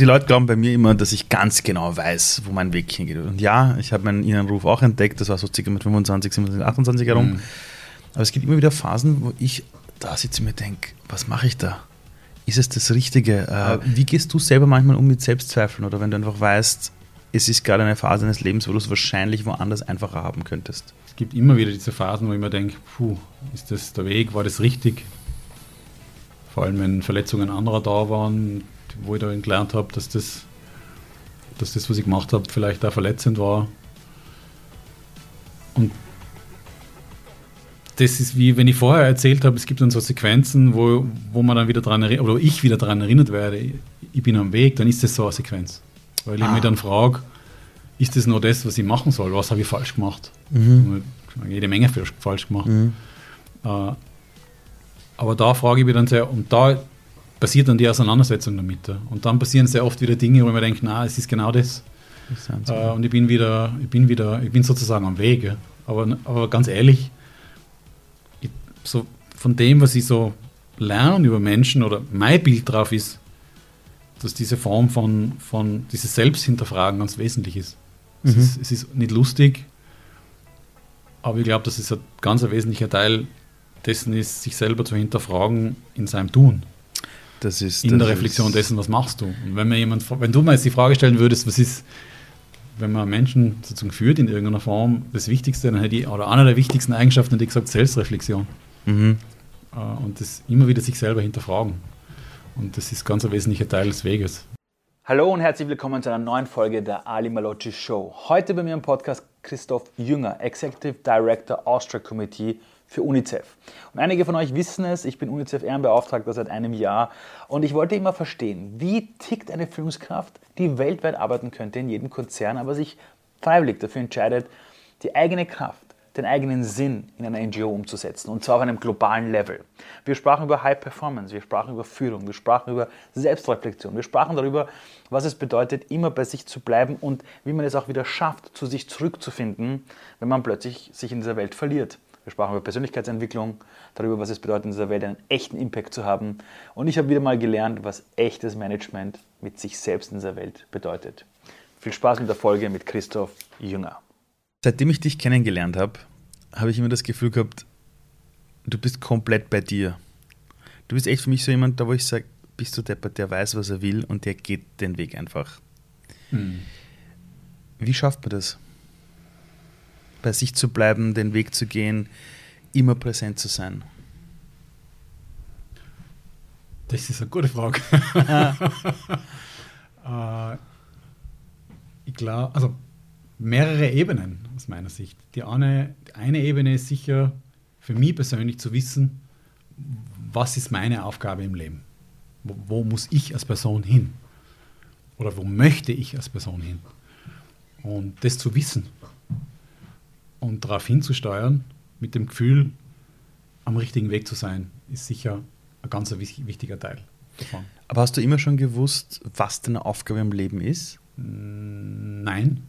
die Leute glauben bei mir immer, dass ich ganz genau weiß, wo mein Weg hingeht. Und ja, ich habe meinen inneren Ruf auch entdeckt, das war so circa mit 25, 27, 28 herum. Mhm. Aber es gibt immer wieder Phasen, wo ich da sitze und mir denke, was mache ich da? Ist es das Richtige? Äh, wie gehst du selber manchmal um mit Selbstzweifeln oder wenn du einfach weißt, es ist gerade eine Phase deines Lebens, wo du es wahrscheinlich woanders einfacher haben könntest? Es gibt immer wieder diese Phasen, wo ich mir denke, puh, ist das der Weg, war das richtig? Vor allem, wenn Verletzungen anderer da waren, wo ich dann gelernt habe, dass das, dass das, was ich gemacht habe, vielleicht auch verletzend war. Und das ist wie, wenn ich vorher erzählt habe, es gibt dann so Sequenzen, wo, wo man dann wieder dran erinnert, oder ich wieder daran erinnert werde, ich bin am Weg, dann ist das so eine Sequenz. Weil ah. ich mich dann frage, ist das nur das, was ich machen soll? Was habe ich falsch gemacht? Mhm. Jede Menge falsch gemacht. Mhm. Äh, aber da frage ich mich dann sehr, und da passiert dann die Auseinandersetzung damit. Und dann passieren sehr oft wieder Dinge, wo man denkt, na, es ist genau das. das äh, und ich bin wieder, ich bin wieder, ich bin sozusagen am Weg. Aber, aber ganz ehrlich, ich, so von dem, was ich so lerne über Menschen oder mein Bild drauf ist, dass diese Form von, von dieses Selbsthinterfragen ganz wesentlich ist. Mhm. Es, ist es ist nicht lustig, aber ich glaube, dass es ein ganz wesentlicher Teil dessen ist, sich selber zu hinterfragen in seinem Tun. Das ist, in das der Reflexion dessen, was machst du? Und wenn mir jemand, wenn du mir jetzt die Frage stellen würdest, was ist, wenn man Menschen sozusagen führt in irgendeiner Form, das Wichtigste, dann hätte ich, oder einer der wichtigsten Eigenschaften hätte ich gesagt, Selbstreflexion. Mhm. Äh, und das immer wieder sich selber hinterfragen. Und das ist ganz ein wesentlicher Teil des Weges. Hallo und herzlich willkommen zu einer neuen Folge der Ali Malocci Show. Heute bei mir im Podcast Christoph Jünger, Executive Director Austria Committee für UNICEF. Und einige von euch wissen es, ich bin UNICEF-Ehrenbeauftragter seit einem Jahr und ich wollte immer verstehen, wie tickt eine Führungskraft, die weltweit arbeiten könnte in jedem Konzern, aber sich freiwillig dafür entscheidet, die eigene Kraft, den eigenen Sinn in einer NGO umzusetzen und zwar auf einem globalen Level. Wir sprachen über High Performance, wir sprachen über Führung, wir sprachen über Selbstreflexion, wir sprachen darüber, was es bedeutet, immer bei sich zu bleiben und wie man es auch wieder schafft, zu sich zurückzufinden, wenn man plötzlich sich in dieser Welt verliert. Wir sprachen über Persönlichkeitsentwicklung, darüber, was es bedeutet, in dieser Welt einen echten Impact zu haben. Und ich habe wieder mal gelernt, was echtes Management mit sich selbst in dieser Welt bedeutet. Viel Spaß mit der Folge mit Christoph Jünger. Seitdem ich dich kennengelernt habe, habe ich immer das Gefühl gehabt, du bist komplett bei dir. Du bist echt für mich so jemand, da wo ich sage, bist du deppert, der weiß, was er will und der geht den Weg einfach. Hm. Wie schafft man das? Bei sich zu bleiben, den Weg zu gehen, immer präsent zu sein? Das ist eine gute Frage. äh, ich glaube, also mehrere Ebenen aus meiner Sicht. Die eine, die eine Ebene ist sicher für mich persönlich zu wissen, was ist meine Aufgabe im Leben? Wo, wo muss ich als Person hin? Oder wo möchte ich als Person hin? Und das zu wissen und darauf hinzusteuern, mit dem Gefühl, am richtigen Weg zu sein, ist sicher ein ganz wichtiger Teil davon. Aber hast du immer schon gewusst, was deine Aufgabe im Leben ist? Nein.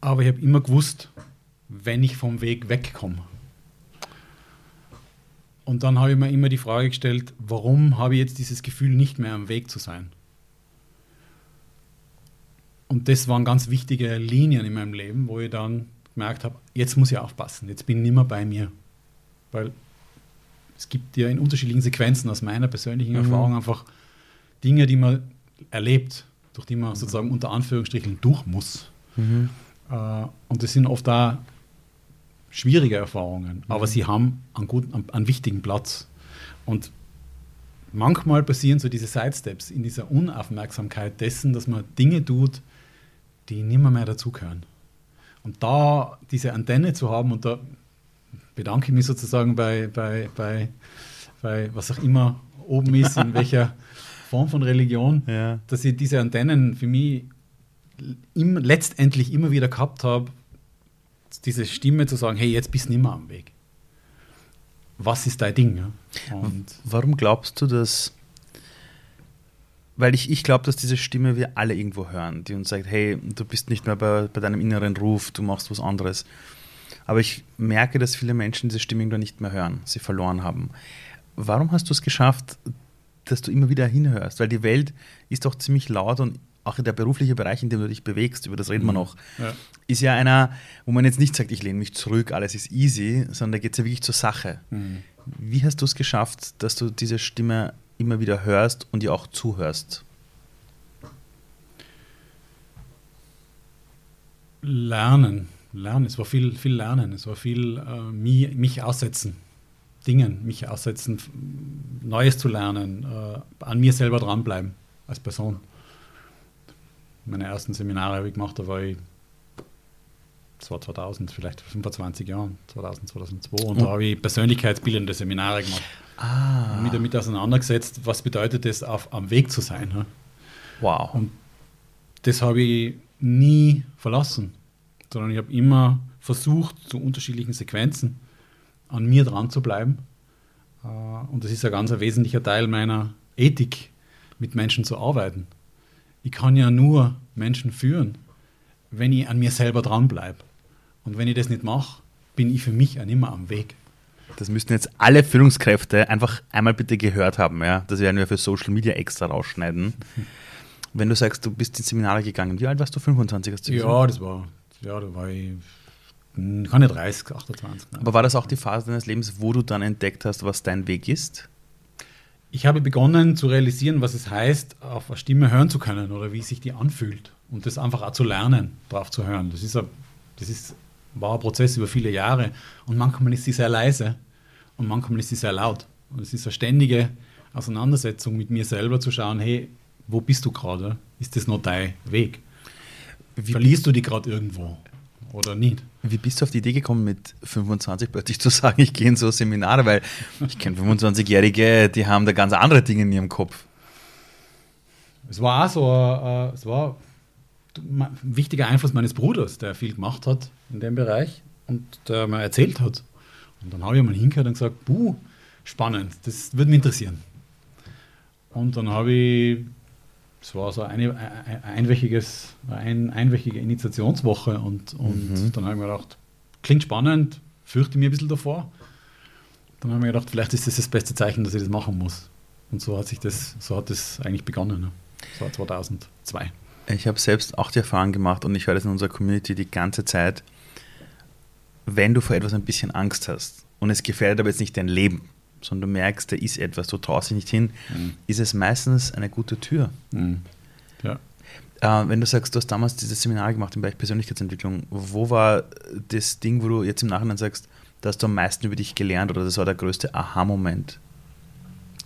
Aber ich habe immer gewusst, wenn ich vom Weg wegkomme. Und dann habe ich mir immer die Frage gestellt, warum habe ich jetzt dieses Gefühl, nicht mehr am Weg zu sein? Und das waren ganz wichtige Linien in meinem Leben, wo ich dann gemerkt habe, jetzt muss ich aufpassen, jetzt bin ich nicht mehr bei mir. Weil es gibt ja in unterschiedlichen Sequenzen aus meiner persönlichen mhm. Erfahrung einfach Dinge, die man erlebt, durch die man mhm. sozusagen unter Anführungsstrichen durch muss. Mhm. Äh, und das sind oft da schwierige Erfahrungen, aber mhm. sie haben einen, guten, einen, einen wichtigen Platz. Und manchmal passieren so diese Sidesteps in dieser Unaufmerksamkeit dessen, dass man Dinge tut, die nimmer mehr dazugehören. Und da diese Antenne zu haben, und da bedanke ich mich sozusagen bei, bei, bei, bei was auch immer oben ist, in welcher Form von Religion, ja. dass ich diese Antennen für mich im, letztendlich immer wieder gehabt habe, diese Stimme zu sagen, hey, jetzt bist du nicht mehr am Weg. Was ist dein Ding? Ja? Warum glaubst du, dass weil ich, ich glaube, dass diese Stimme wir alle irgendwo hören, die uns sagt, hey, du bist nicht mehr bei, bei deinem inneren Ruf, du machst was anderes. Aber ich merke, dass viele Menschen diese Stimme irgendwann nicht mehr hören, sie verloren haben. Warum hast du es geschafft, dass du immer wieder hinhörst, weil die Welt ist doch ziemlich laut und auch der berufliche Bereich, in dem du dich bewegst, über das reden wir Mhm. noch, Ja. ist ja einer, wo man jetzt nicht sagt, ich lehne mich zurück, alles ist easy, sondern da geht es ja wirklich zur Sache. Mhm. Wie hast du es geschafft, dass du diese Stimme immer wieder hörst und ihr auch zuhörst? Lernen, lernen. Es war viel, viel Lernen. Es war viel äh, mich, mich aussetzen, Dingen, mich aussetzen, Neues zu lernen, äh, an mir selber dranbleiben als Person. Meine ersten Seminare habe ich gemacht, da war ich, das war 2000, vielleicht 25 Jahren, 2000, 2002. Und da habe ich persönlichkeitsbildende Seminare gemacht. Ah, Mich damit auseinandergesetzt, was bedeutet es, auf, am Weg zu sein. Ne? wow. Und das habe ich nie verlassen, sondern ich habe immer versucht, zu unterschiedlichen Sequenzen an mir dran zu bleiben. Äh, Und das ist ein ganz ein wesentlicher Teil meiner Ethik, mit Menschen zu arbeiten. Ich kann ja nur Menschen führen, wenn ich an mir selber dranbleibe. Und wenn ich das nicht mache, bin ich für mich auch nicht mehr am Weg. Das müssten jetzt alle Führungskräfte einfach einmal bitte gehört haben. Ja? Das werden wir für Social Media extra rausschneiden. Wenn du sagst, du bist in Seminare gegangen, wie alt warst du? 25 hast du gesagt? Ja, das war, ja, da war ich, hm, keine 30, 28. nein. Aber war das auch die Phase deines Lebens, wo du dann entdeckt hast, was dein Weg ist? Ich habe begonnen zu realisieren, was es heißt, auf eine Stimme hören zu können oder wie sich die anfühlt. Und das einfach auch zu lernen, drauf zu hören. Das, ist ein, das ist, war ein Prozess über viele Jahre. Und manchmal ist sie sehr leise und manchmal ist sie sehr laut. Und es ist eine ständige Auseinandersetzung mit mir selber zu schauen, hey, wo bist du gerade? Ist das noch dein Weg? Wie, Verlierst du die gerade irgendwo oder nicht? wie bist du auf die Idee gekommen, mit 25 plötzlich zu sagen, ich gehe in so Seminare? Weil ich kenne 25-Jährige, die haben da ganz andere Dinge in ihrem Kopf. Es war auch so, äh, es war wichtiger Einfluss meines Bruders, der viel gemacht hat in dem Bereich und der mir erzählt hat. Und dann habe ich mal hingehört und gesagt, buh, spannend, das würde mich interessieren. Und dann habe ich, es war so eine ein, einwöchiges, ein, einwöchige Initiationswoche und, und Mhm. dann habe ich mir gedacht, klingt spannend, fürchte mich ein bisschen davor. Dann habe ich mir gedacht, vielleicht ist das das beste Zeichen, dass ich das machen muss. Und so hat sich das, so hat das eigentlich begonnen. Ne? Das war 2002. Ich habe selbst auch die Erfahrung gemacht und ich höre das in unserer Community die ganze Zeit, wenn du vor etwas ein bisschen Angst hast und es gefährdet aber jetzt nicht dein Leben, sondern du merkst, da ist etwas, du traust dich nicht hin, Mhm. ist es meistens eine gute Tür. Ja. Äh, wenn du sagst, du hast damals dieses Seminar gemacht im Bereich Persönlichkeitsentwicklung, wo war das Ding, wo du jetzt im Nachhinein sagst, da hast du am meisten über dich gelernt oder das war der größte Aha-Moment?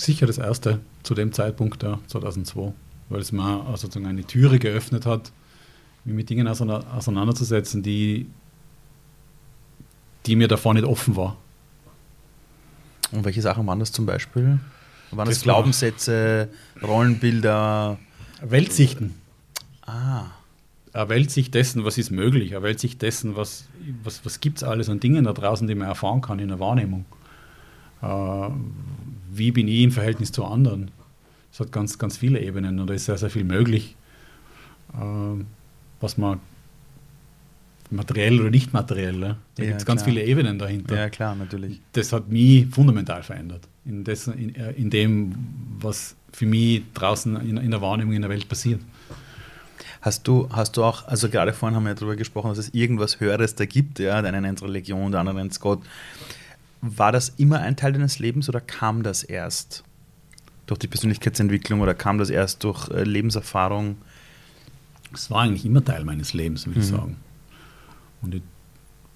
Sicher das erste zu dem Zeitpunkt, ja, 2002, weil es mir sozusagen eine Türe geöffnet hat, mich mit Dingen auseinander- auseinanderzusetzen, die, die mir davor nicht offen war. Und welche Sachen waren das zum Beispiel? Waren das, Das Glaubenssätze, Rollenbilder? Weltsichten. Ah, Eine Weltsicht dessen, was ist möglich, eine Weltsicht dessen, was, was, was gibt es alles an Dingen da draußen, die man erfahren kann in der Wahrnehmung. Äh, wie bin ich im Verhältnis zu anderen? Es hat ganz, ganz viele Ebenen und da ist sehr, sehr viel möglich, äh, was man materiell oder nicht materiell, ja? da Ja, gibt es ganz viele Ebenen dahinter. ja klar, natürlich. Das hat mich fundamental verändert, in, dessen, in, äh, in dem, was für mich draußen in, in der Wahrnehmung in der Welt passiert. Hast du, hast du auch, also gerade vorhin haben wir ja darüber gesprochen, dass es irgendwas Höheres da gibt, ja, der eine nennt Religion, der andere nennt Gott. War das immer ein Teil deines Lebens oder kam das erst durch die Persönlichkeitsentwicklung oder kam das erst durch äh, Lebenserfahrung? Es war eigentlich immer Teil meines Lebens, würde ich Mhm. sagen. Und ich,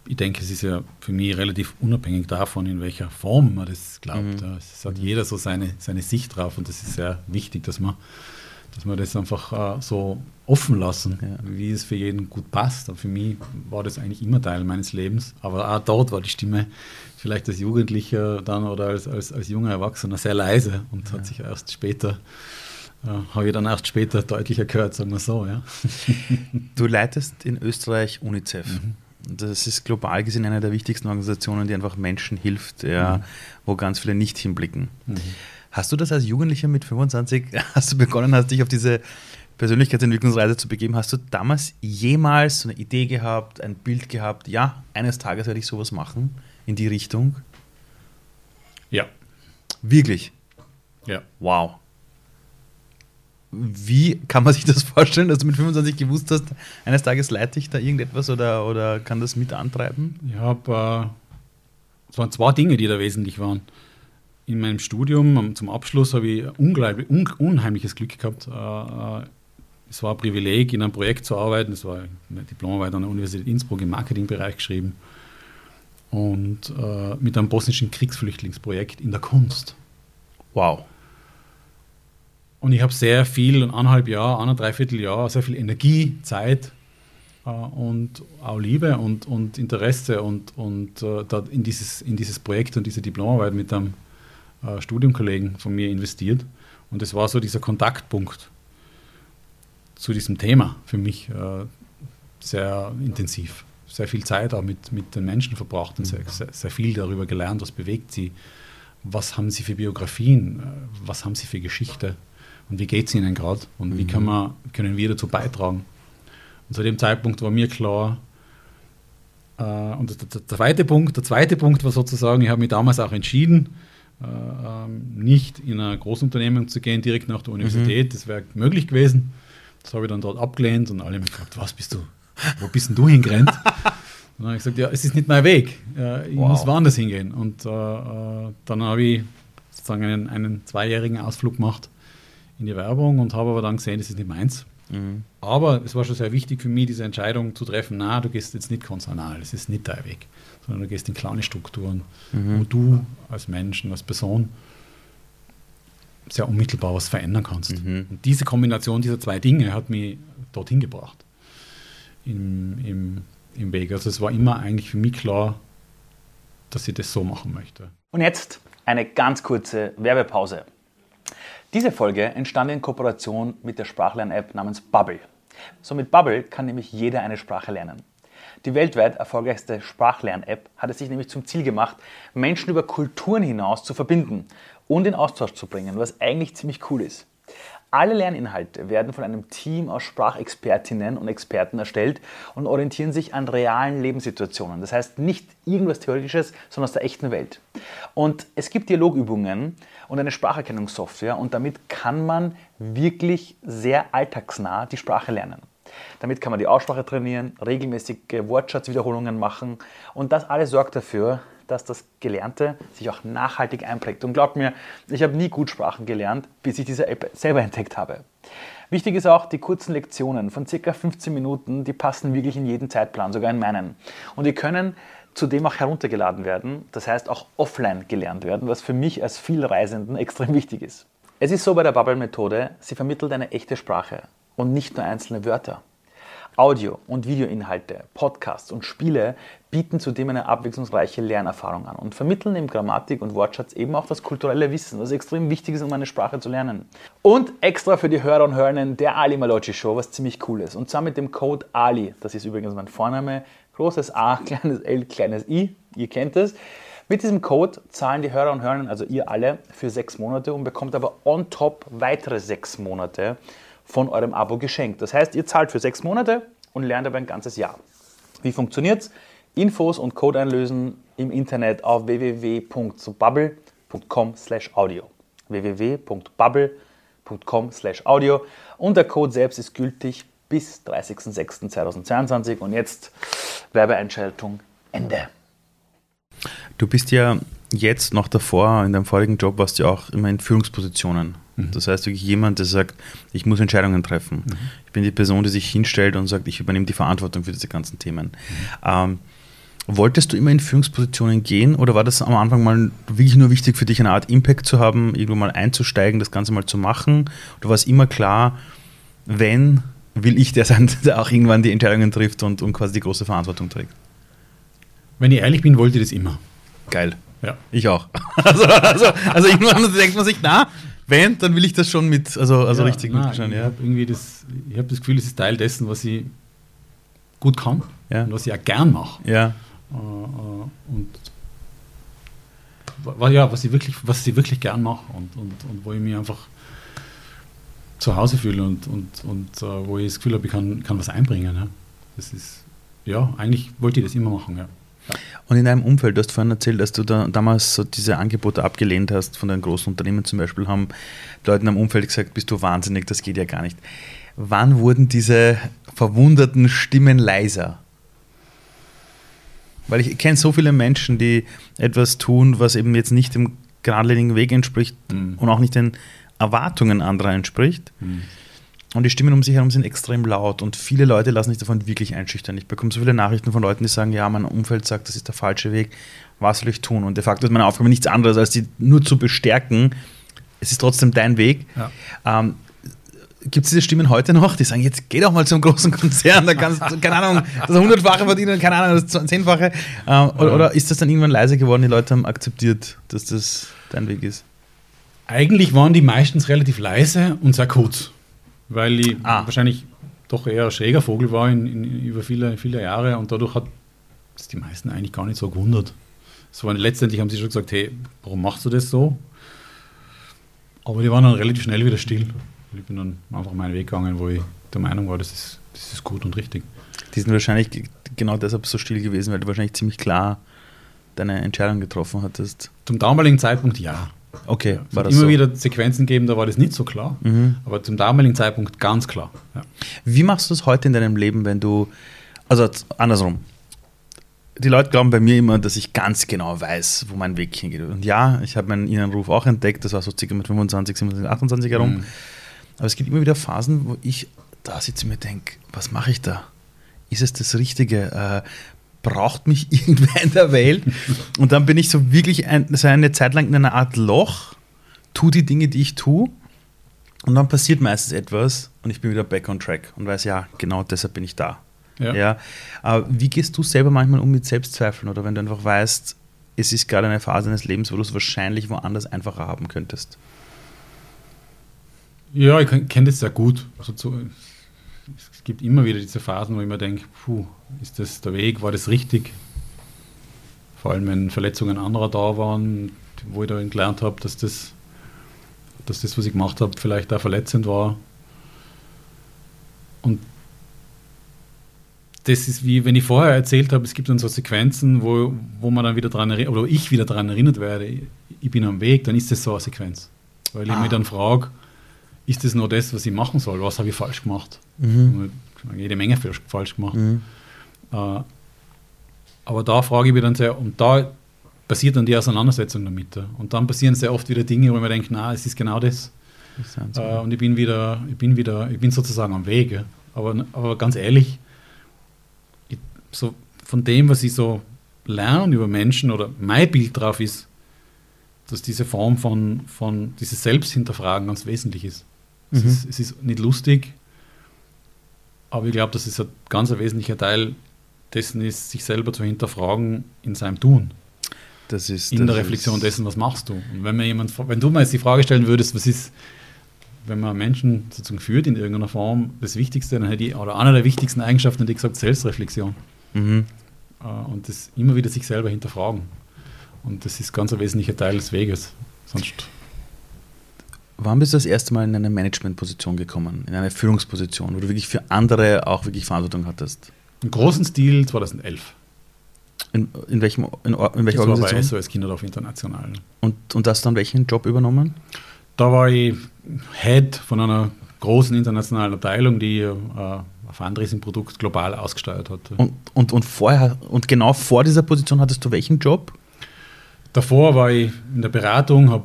ich denke, es ist ja für mich relativ unabhängig davon, in welcher Form man das glaubt. Mhm. Es hat jeder so seine, seine Sicht drauf und das ist sehr wichtig, dass man, dass man das einfach äh, so offen lassen, Ja. wie es für jeden gut passt. Und für mich war das eigentlich immer Teil meines Lebens. Aber auch dort war die Stimme vielleicht als Jugendlicher dann oder als, als, als junger Erwachsener sehr leise und Ja. hat sich erst später, äh, habe ich dann erst später deutlicher gehört, sagen wir so. Ja. Du leitest in Österreich UNICEF. Mhm. Das ist global gesehen eine der wichtigsten Organisationen, die einfach Menschen hilft, ja, Mhm. wo ganz viele nicht hinblicken. Mhm. Hast du das als Jugendlicher mit 25, hast du begonnen hast, dich auf diese Persönlichkeitsentwicklungsreise zu begeben, hast du damals jemals so eine Idee gehabt, ein Bild gehabt, ja, eines Tages werde ich sowas machen in die Richtung? Ja, Wirklich? ja. Wow. wie kann man sich das vorstellen, dass du mit 25 gewusst hast, eines Tages leite ich da irgendetwas oder, oder kann das mit antreiben? Ich habe, äh, es waren zwei Dinge, die da wesentlich waren. In meinem Studium zum Abschluss habe ich unglaublich, un, unheimliches Glück gehabt. Äh, äh, es war ein Privileg, in einem Projekt zu arbeiten. Es war eine Diplomarbeit an der Universität Innsbruck im Marketingbereich geschrieben. Und äh, mit einem bosnischen Kriegsflüchtlingsprojekt in der Kunst. Wow. Und ich habe sehr viel, eineinhalb Jahre, eineinhalb, Jahr, sehr viel Energie, Zeit äh, und auch Liebe und, und Interesse und, und äh, in, dieses, in dieses Projekt und diese Diplomarbeit mit einem äh, Studiumkollegen von mir investiert. Und es war so dieser Kontaktpunkt zu diesem Thema für mich äh, sehr intensiv. Sehr viel Zeit auch mit, mit den Menschen verbracht und sehr, sehr, sehr viel darüber gelernt, was bewegt sie, was haben sie für Biografien, äh, was haben sie für Geschichte und wie geht es ihnen gerade und mhm. wie kann man, können wir dazu beitragen. Und zu dem Zeitpunkt war mir klar, äh, und der, der, zweite Punkt, der zweite Punkt war sozusagen, ich habe mich damals auch entschieden, äh, ähm, nicht in ein Großunternehmen zu gehen, direkt nach der Universität, mhm. das wäre möglich gewesen. Das habe ich dann dort abgelehnt und alle haben gefragt, was bist du, wo bist denn du hingerannt? und dann habe ich gesagt, ja, es ist nicht mein Weg, äh, ich wow. muss woanders hingehen. Und äh, äh, dann habe ich sozusagen einen, einen zweijährigen Ausflug gemacht in die Werbung und habe aber dann gesehen, das ist nicht meins. Mhm. Aber es war schon sehr wichtig für mich, diese Entscheidung zu treffen, na, du gehst jetzt nicht konzernal, das ist nicht dein Weg, sondern du gehst in kleine Strukturen, mhm. wo du als Mensch, als Person sehr unmittelbar was verändern kannst. Mhm. Und diese Kombination dieser zwei Dinge hat mich dorthin gebracht im, im, im Weg. Also es war immer eigentlich für mich klar, dass ich das so machen möchte. Und jetzt eine ganz kurze Werbepause. Diese Folge entstand in Kooperation mit der Sprachlern-App namens Bubble. So mit Bubble kann nämlich jeder eine Sprache lernen. Die weltweit erfolgreichste Sprachlern-App hat es sich nämlich zum Ziel gemacht, Menschen über Kulturen hinaus zu verbinden und in Austausch zu bringen, was eigentlich ziemlich cool ist. Alle Lerninhalte werden von einem Team aus Sprachexpertinnen und Experten erstellt und orientieren sich an realen Lebenssituationen. Das heißt nicht irgendwas Theoretisches, sondern aus der echten Welt. Und es gibt Dialogübungen und eine Spracherkennungssoftware und damit kann man wirklich sehr alltagsnah die Sprache lernen. Damit kann man die Aussprache trainieren, regelmäßige Wortschatzwiederholungen machen und das alles sorgt dafür, dass das Gelernte sich auch nachhaltig einprägt. Und glaubt mir, ich habe nie gut Sprachen gelernt, bis ich diese App selber entdeckt habe. Wichtig ist auch, die kurzen Lektionen von circa 15 Minuten, die passen wirklich in jeden Zeitplan, sogar in meinen. Und die können zudem auch heruntergeladen werden, das heißt auch offline gelernt werden, was für mich als Vielreisenden extrem wichtig ist. Es ist so bei der Bubble-Methode, sie vermittelt eine echte Sprache und nicht nur einzelne Wörter. Audio- und Videoinhalte, Podcasts und Spiele bieten zudem eine abwechslungsreiche Lernerfahrung an und vermitteln im Grammatik- und Wortschatz eben auch das kulturelle Wissen, was extrem wichtig ist, um eine Sprache zu lernen. Und extra für die Hörer und Hörerinnen der Ali Malocci Show, was ziemlich cool ist. Und zwar mit dem Code Ali, das ist übrigens mein Vorname, großes A, kleines L, kleines I, ihr kennt es. Mit diesem Code zahlen die Hörer und Hörerinnen, also ihr alle, für sechs Monate und bekommt aber on top weitere sechs Monate von eurem Abo geschenkt. Das heißt, ihr zahlt für sechs Monate und lernt aber ein ganzes Jahr. Wie funktioniert es? Infos und Code einlösen im Internet auf www.bubble.com/audio. www.bubble.com/audio und der Code selbst ist gültig bis 30.06.2022 und jetzt Werbeeinschaltung Ende. Du bist ja jetzt noch davor, in deinem vorigen Job warst du auch immer in Führungspositionen. Mhm. Das heißt wirklich jemand, der sagt, ich muss Entscheidungen treffen. Mhm. Ich bin die Person, die sich hinstellt und sagt, ich übernehme die Verantwortung für diese ganzen Themen. Mhm. Ähm, wolltest du immer in Führungspositionen gehen oder war das am Anfang mal wirklich nur wichtig für dich, eine Art Impact zu haben, irgendwo mal einzusteigen, das Ganze mal zu machen? Oder war es immer klar, wenn will ich der sein, der auch irgendwann die Entscheidungen trifft und, und quasi die große Verantwortung trägt? Wenn ich ehrlich bin, wollte ich das immer. Geil. Ja. Ich auch. Also, also, also irgendwann denkt man sich, na, wenn, dann will ich das schon mit, also, also ja, richtig nein, mitgeschaut. Ich ja. habe irgendwie das, ich habe das Gefühl, es ist Teil dessen, was ich gut kann ja. und was ich auch gern mache. Ja. Äh, äh, und ja, was ich wirklich, was ich wirklich gern mache und, und, und wo ich mich einfach zu Hause fühle und, und, und uh, wo ich das Gefühl habe, ich kann, kann was einbringen. Ja. Das ist, ja, eigentlich wollte ich das immer machen. Ja. Und in deinem Umfeld, du hast vorhin erzählt, dass du da damals so diese Angebote abgelehnt hast, von den großen Unternehmen zum Beispiel, haben Leute im Umfeld gesagt, bist du wahnsinnig, das geht ja gar nicht. Wann wurden diese verwunderten Stimmen leiser? Weil ich kenne so viele Menschen, die etwas tun, was eben jetzt nicht dem geradlinigen Weg entspricht Mhm. und auch nicht den Erwartungen anderer entspricht. Und die Stimmen um sich herum sind extrem laut und viele Leute lassen sich davon wirklich einschüchtern. Ich bekomme so viele Nachrichten von Leuten, die sagen, ja, mein Umfeld sagt, das ist der falsche Weg. Was soll ich tun? Und de facto ist meine Aufgabe nichts anderes, als die nur zu bestärken. Es ist trotzdem dein Weg. Ja. Ähm, Gibt es diese Stimmen heute noch, die sagen, jetzt geh doch mal zum großen Konzern, da kannst du, keine Ahnung, das hundertfache verdienen, keine Ahnung, das zehnfache. Ähm, oder, oder ist das dann irgendwann leise geworden, die Leute haben akzeptiert, dass das dein Weg ist? Eigentlich waren die meistens relativ leise und sehr kurz, weil ich Ah. wahrscheinlich doch eher ein schräger Vogel war in, in, über viele, viele Jahre und dadurch hat es die meisten eigentlich gar nicht so gewundert. So, letztendlich haben sie schon gesagt, hey, warum machst du das so? Aber die waren dann relativ schnell wieder still. Ich bin dann einfach meinen Weg gegangen, wo ich der Meinung war, das ist, das ist gut und richtig. Die sind wahrscheinlich ge- genau deshalb so still gewesen, weil du wahrscheinlich ziemlich klar deine Entscheidung getroffen hattest. Zum damaligen Zeitpunkt ja. Okay, Es war das immer so. wieder Sequenzen gegeben, da war das nicht so klar. Mhm. Aber zum damaligen Zeitpunkt ganz klar. Ja. Wie machst du es heute in deinem Leben, wenn du, also andersrum, die Leute glauben bei mir immer, dass ich ganz genau weiß, wo mein Weg hingeht. Und ja, ich habe meinen Innenruf auch entdeckt, das war so circa mit 25, 27, 28 herum. Mhm. Aber es gibt immer wieder Phasen, wo ich da sitze und mir denke, was mache ich da? Ist es das Richtige? Äh, braucht mich irgendwer in der Welt? Und dann bin ich so wirklich ein, so eine Zeit lang in einer Art Loch, tue die Dinge, die ich tue. Und dann passiert meistens etwas und ich bin wieder back on track und weiß, ja, genau deshalb bin ich da. Ja. Ja. Aber wie gehst du selber manchmal um mit Selbstzweifeln oder wenn du einfach weißt, es ist gerade eine Phase deines Lebens, wo du es wahrscheinlich woanders einfacher haben könntest? Ja, ich kenne das sehr gut. Also zu, es gibt immer wieder diese Phasen, wo ich mir denke, puh, ist das der Weg, war das richtig? Vor allem, wenn Verletzungen anderer da waren, wo ich dann gelernt habe, dass das, dass das, was ich gemacht habe, vielleicht auch verletzend war. Und das ist wie, wenn ich vorher erzählt habe, es gibt dann so Sequenzen, wo, wo man dann wieder dran erinnert, oder ich wieder daran erinnert werde, ich bin am Weg, dann ist das so eine Sequenz. Weil ich Ah. mich dann frage, ist das nur das, was ich machen soll? Was habe ich falsch gemacht? Mhm. Ich Jede Menge falsch- gemacht. Mhm. Äh, aber da frage ich mich dann sehr, und da passiert dann die Auseinandersetzung damit. Und dann passieren sehr oft wieder Dinge, wo ich mir denke, na, es ist genau das. Das Äh, und ich bin wieder, ich bin wieder, ich bin sozusagen am Weg. Aber, aber ganz ehrlich, ich, so von dem, was ich so lerne über Menschen oder mein Bild drauf ist, dass diese Form von, von dieses Selbsthinterfragen ganz wesentlich ist. Es, Mhm. ist. es ist nicht lustig, aber ich glaube, dass es ein ganz ein wesentlicher Teil dessen ist, sich selber zu hinterfragen in seinem Tun das ist, in das der Reflexion ist, dessen, was machst du? Und wenn mir jemand, wenn du mir jetzt die Frage stellen würdest, was ist, wenn man Menschen sozusagen führt in irgendeiner Form, das Wichtigste, dann hätte ich, oder einer der wichtigsten Eigenschaften, hätte ich gesagt, Selbstreflexion. Mhm. Äh, Und das immer wieder sich selber hinterfragen. Und das ist ganz ein wesentlicher Teil des Weges. Sonst, Wann bist du das erste Mal in eine Managementposition gekommen, in eine Führungsposition, wo du wirklich für andere auch wirklich Verantwortung hattest? im großen Stil 2011. In, in, welchem, in, in welcher Das war bei Organisation? SOS Kinderdorf International. Und, und hast du dann welchen Job übernommen? Da war ich Head von einer großen internationalen Abteilung, die äh, ein Fundraising-Produkt global ausgesteuert hat. Und, und, und vorher, und genau vor dieser Position hattest du welchen Job? Davor war ich in der Beratung, habe